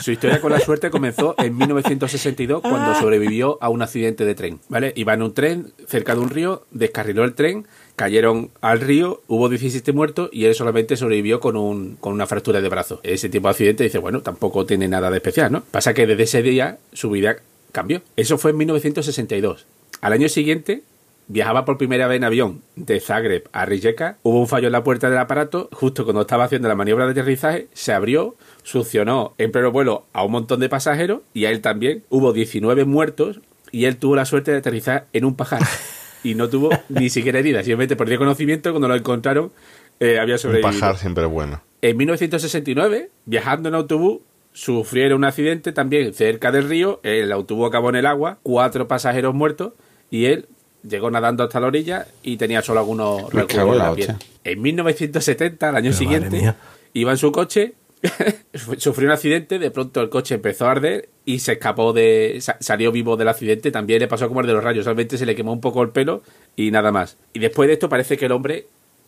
Su historia con la suerte comenzó en 1962 cuando sobrevivió a un accidente de tren. ¿Vale? Iba en un tren cerca de un río, descarriló el tren, cayeron al río, hubo 17 muertos y él solamente sobrevivió con, un, con una fractura de brazo. Ese tipo de accidente dice, bueno, tampoco tiene nada de especial, ¿no? Pasa que desde ese día su vida cambió. Eso fue en 1962. Al año siguiente viajaba por primera vez en avión de Zagreb a Rijeka, hubo un fallo en la puerta del aparato, justo cuando estaba haciendo la maniobra de aterrizaje, se abrió, succionó en pleno vuelo a un montón de pasajeros y a él también. Hubo 19 muertos y él tuvo la suerte de aterrizar en un pajar y no tuvo ni siquiera heridas, simplemente perdió conocimiento cuando lo encontraron eh, había Un sobrevivido. pajar siempre bueno. En 1969, viajando en autobús, sufrieron un accidente también cerca del río. El autobús acabó en el agua, cuatro pasajeros muertos y él llegó nadando hasta la orilla y tenía solo algunos cago en la la piel. hostia. En 1970, al año Pero siguiente, iba en su coche, sufrió un accidente, de pronto el coche empezó a arder y se escapó de. sa- salió vivo del accidente. También le pasó como el de los rayos, solamente se le quemó un poco el pelo y nada más. Y después de esto parece que el hombre.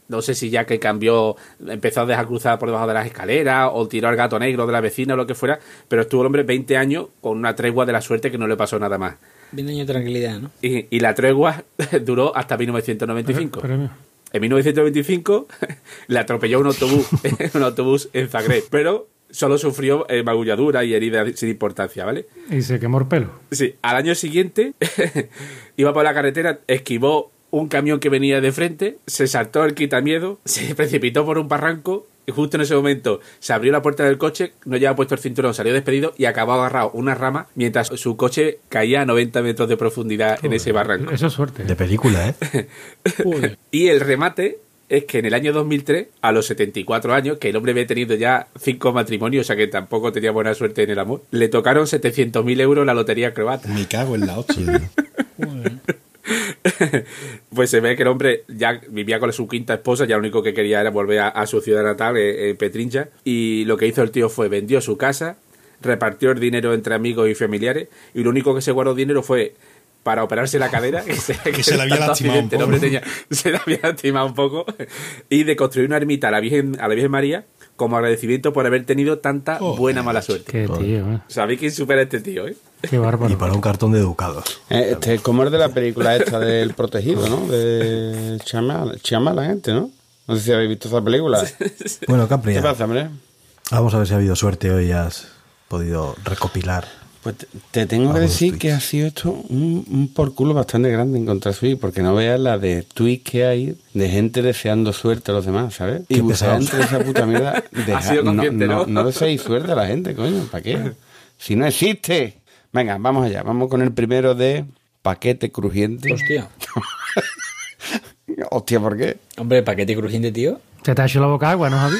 No sé si ya que cambió, empezó a dejar cruzar por debajo de las escaleras o tiró al gato negro de la vecina o lo que fuera, pero estuvo el hombre 20 años con una tregua de la suerte que no le pasó nada más. Bien año de tranquilidad, ¿no? Y, y la tregua duró hasta 1995. Premio. En 1925 le atropelló un autobús, un autobús en Zagreb, pero solo sufrió eh, magulladura y heridas sin importancia, ¿vale? Y se quemó el pelo. Sí, al año siguiente iba por la carretera, esquivó un camión que venía de frente, se saltó el quitamiedo, se precipitó por un barranco y justo en ese momento se abrió la puerta del coche, no llevaba puesto el cinturón, salió despedido y acabó agarrado una rama mientras su coche caía a 90 metros de profundidad en ese barranco. Eso es suerte. De película, ¿eh? Y el remate es que en el año 2003, a los 74 años, que el hombre había tenido ya cinco matrimonios, o sea que tampoco tenía buena suerte en el amor, le tocaron 700.000 euros la lotería croata. Me cago en la hostia. Pues se ve que el hombre ya vivía con su quinta esposa, ya lo único que quería era volver a, su ciudad natal, eh, Petrincha, y lo que hizo el tío fue vendió su casa, repartió el dinero entre amigos y familiares, y lo único que se guardó dinero fue para operarse la cadera, que se, Que se le había lastimado un poco. tenía- se le había lastimado un poco, y de construir una ermita a la Virgen, a la Virgen María como agradecimiento por haber tenido tanta Joder, buena mala suerte. Qué tío, eh. ¿Sabéis quién supera este tío, eh? Qué bárbaro. Y para un cartón de educados. Eh, Este es como el de la película esta del protegido, ¿no? De Chiamala, Chiamala, gente, ¿no? No sé si habéis visto esa película. Bueno, Capri, ¿Qué pasa, hombre? vamos a ver si ha habido suerte hoy y has podido recopilar. Pues te, te tengo que decir tweets. que ha sido esto un, un por culo bastante grande encontrar tweets, porque no veas la de tweets que hay de gente deseando suerte a los demás, ¿sabes? Y buscar entre esa puta mierda. deja- sido no, consciente, no, ¿no? no deseéis suerte a la gente, coño, ¿para qué? Si no existe. Venga, vamos allá, vamos con el primero de paquete crujiente. Hostia. Hostia, ¿por qué? Hombre, paquete crujiente, tío. Se te ha hecho la boca agua, ¿no, Javi?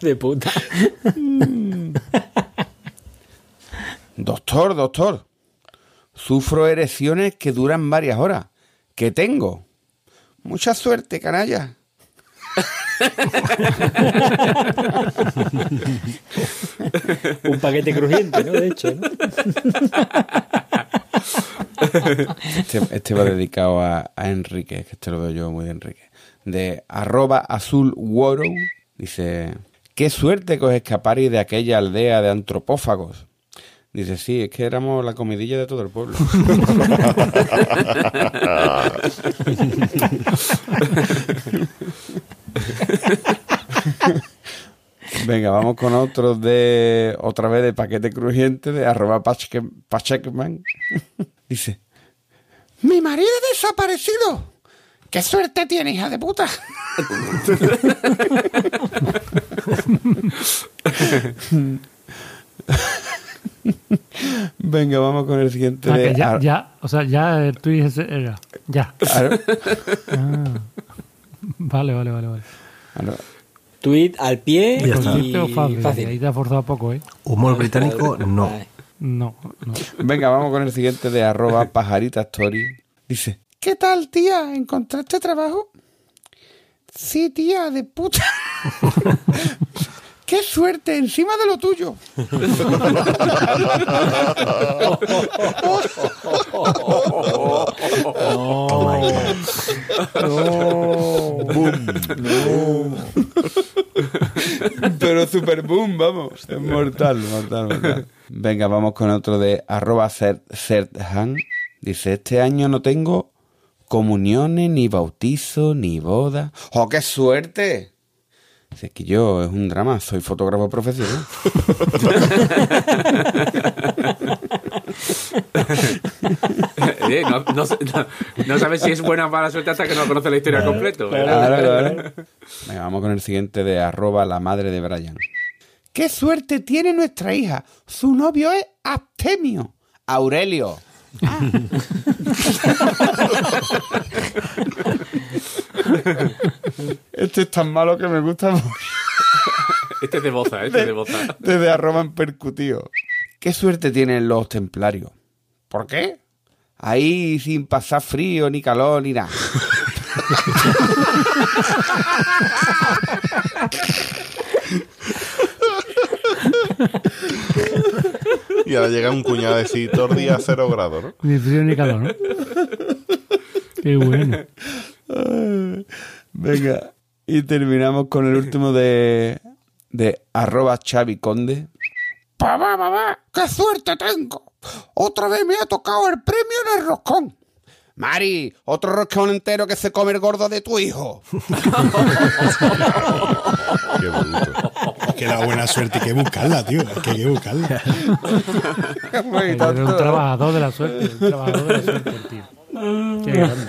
De puta. Doctor, doctor, sufro erecciones que duran varias horas. ¿Qué tengo? Mucha suerte, canalla. Un paquete crujiente, ¿no? De hecho, ¿no? Este, este va dedicado a, a Enrique, que este lo veo yo muy de Enrique. De arroba azul dice, qué suerte que os escaparéis de aquella aldea de antropófagos. Dice, sí, es que éramos la comidilla de todo el pueblo. Venga, vamos con otro de otra vez de paquete crujiente de arroba Pachekman. Dice, mi marido ha desaparecido. ¡Qué suerte tiene, hija de puta! Venga, vamos con el siguiente Ah, de ya, ar- ya, o sea, ya el tuit ese era. Ya. Ah. Vale, vale, vale, vale. ar- Tweet al pie y Cortito, fácil. fácil. Ahí te ha forzado poco, ¿eh? Humor británico, no. No, no. Venga, vamos con el siguiente de arroba pajarita story. Dice, ¿qué tal, tía? ¿Encontraste trabajo? Sí, tía, de puta. ¡Qué suerte! Encima de lo tuyo. Oh my God. boom. Pero super boom, vamos. Es mortal, mortal, mortal. Venga, vamos con otro de arroba. Dice, este año no tengo comuniones, ni bautizo, ni boda. ¡Oh, qué suerte! Dice que yo es un drama, soy fotógrafo profesional. Eh, no, no, no- no sabes si es buena o mala suerte hasta que no conoce la historia completa. Venga, vamos con el siguiente de arroba la madre de Brian. ¡Qué suerte tiene nuestra hija! Su novio es Abstemio. Aurelio. Ah. este es tan malo que me gusta mucho. Este es de boza, este es de boza. Desde arroba en percutido. ¿Qué suerte tienen los templarios? ¿Por qué? Ahí sin pasar frío, ni calor, ni nada. Y ahora llega un cuñado a decir todo el día a cero grados, ¿no? Ni frío ni calor, ¿no? Qué bueno. Venga, y terminamos con el último de, de arroba Xavi Conde. Papá, papá, qué suerte tengo. Otra vez me ha tocado el premio en el roscón. Mari, otro roscón entero que se come el gordo de tu hijo. Qué. Es que la buena suerte hay que buscarla, tío. Es que hay que buscarla. Era un trabajador de la suerte. Un trabajador de la suerte, tío. Qué grande.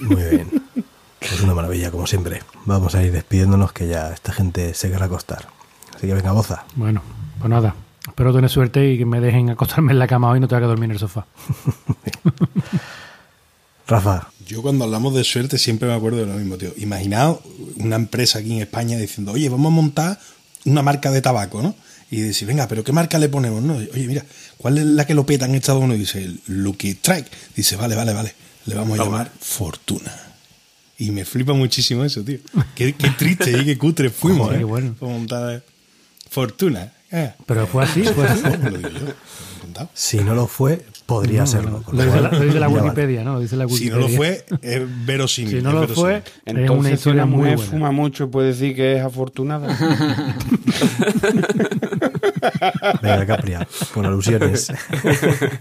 Muy bien. Pues una maravilla, como siempre. Vamos a ir despidiéndonos que ya esta gente se querrá acostar. Así que venga, boza. Bueno, pues nada. Espero tener suerte y que me dejen acostarme en la cama hoy y no tenga que dormir en el sofá. Rafa, Yo cuando hablamos de suerte siempre me acuerdo de lo mismo, tío. Imaginaos una empresa aquí en España diciendo, oye, vamos a montar una marca de tabaco, ¿no? Y decir, venga, pero ¿qué marca le ponemos? No, oye, mira, ¿cuál es la que lo peta en Estados Unidos? Dice, Lucky Strike. Dice, vale, vale, vale. Le vamos a llamar Fortuna. Y me flipa muchísimo eso, tío. Qué, qué triste y qué cutre fuimos, Joder, ¿eh? bueno. Por montar Fortuna. Eh. Pero fue así, fue así. Si no lo fue, podría serlo. con Lo lo dice la, lo dice la. Wikipedia, ¿no? Lo dice la Si Wikipedia. no lo fue, es verosímil. Si no lo fue, es una Entonces, si historia una muy buena. fuma mucho, puede decir que es afortunada. Venga, Capria, con alusiones.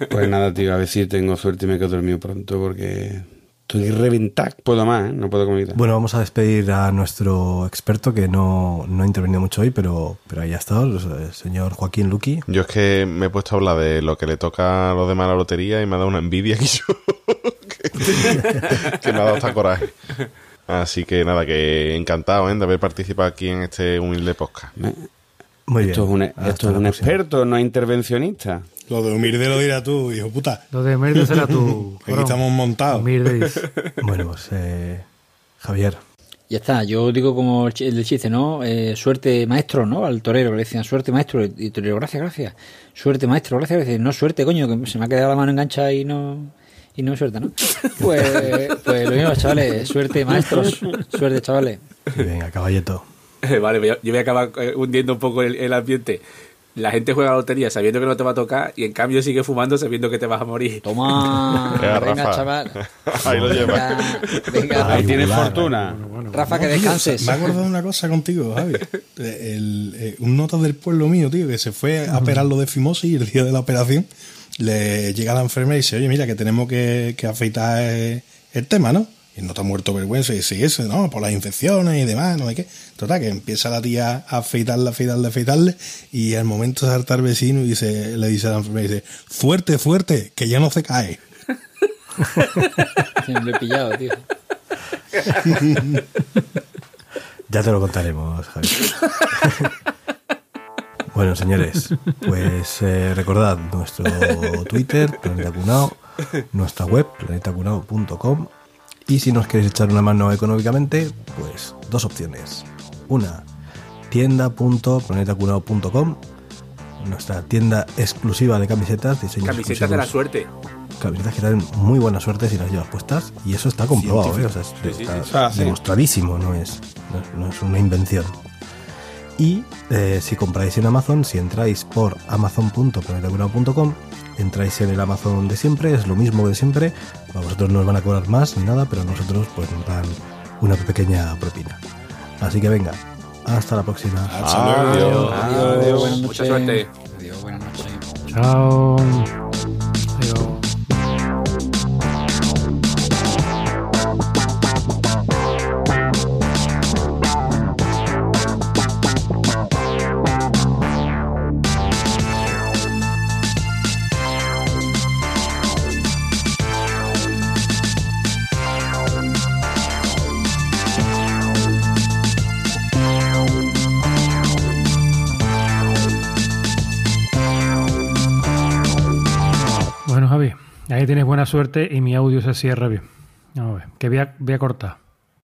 Pues nada, tío, a ver si tengo suerte y me quedo dormido pronto porque estoy reventado. Puedo más, ¿eh? No puedo comer. Bueno, vamos a despedir a nuestro experto que no, no ha intervenido mucho hoy, pero, pero ahí ha estado, el señor Joaquín Luqui. Yo es que me he puesto a hablar de lo que le toca a los demás la lotería y me ha dado una envidia que yo. que, que me ha dado hasta coraje. Así que nada, que encantado ¿eh? de haber participado aquí en este humilde podcast. Muy bien. Esto es un, Hasta esto es un próxima. experto, no intervencionista. Lo de humilde lo dirás tú, hijo puta. Lo de Merde será tú. Aquí estamos montados. Mirdes. Bueno, pues eh, Javier, Ya está, yo digo como el chiste, ¿no? Eh, suerte maestro, ¿no? Al torero le decían suerte maestro y torero, gracias, gracias. Suerte maestro, gracias, gracias. No suerte, coño, que se me ha quedado la mano enganchada y no y no suerte, ¿no? Pues, pues lo mismo, chavales, suerte maestros, suerte, chavales. venga, caballeto. Vale, yo yo voy a acabar eh, hundiendo un poco el, el ambiente. La gente juega a la lotería sabiendo que no te va a tocar y en cambio sigue fumando sabiendo que te vas a morir. Toma, Venga, chaval. Ahí lo llevas. Venga, venga, Ahí tienes fortuna. Rafa, que descanses. Me he acordado de una cosa contigo, Javi. El- eh, un nota del pueblo mío, tío, que se fue a operar lo de fimosis y el día de la operación le llega la enfermera y dice, oye, mira, que tenemos que, que afeitar eh, el tema, ¿no? Y el nota muerto de vergüenza y dice, eso, no, por las infecciones y demás, no sé qué. Total, que empieza la tía a afeitarle, afeitarle, afeitarle y al momento de saltar vecino y dice, le dice a la enfermera, dice, fuerte, fuerte, que ya no se cae. Lo he pillado, tío. Ya te lo contaremos, Javier. bueno, señores, pues eh, recordad nuestro Twitter, Planeta Cunao, nuestra web, planetacunao.com. Y si nos queréis echar una mano económicamente, pues dos opciones. Una, tienda.planetacunao.com, nuestra tienda exclusiva de camisetas, Camisetas de la suerte. Camisetas que dan muy buena suerte si las llevas puestas. Y eso está comprobado, ¿eh? O sea, es- está Ah, sí. demostradísimo, no es, no es- no es una invención. Y eh, si compráis en Amazon, si entráis por amazon.planetacunao.com, entráis en el Amazon de siempre, es lo mismo de siempre. A vosotros no os van a cobrar más ni nada, pero nosotros, pues, nos dan una pequeña propina. Así que venga, hasta la próxima. Hasta luego. Adiós. Adiós, buenas Mucha noches. suerte. Adiós, buenas noches. Chao. Ahí tienes buena suerte y mi audio se cierra bien. Vamos a ver, que voy a, voy a cortar.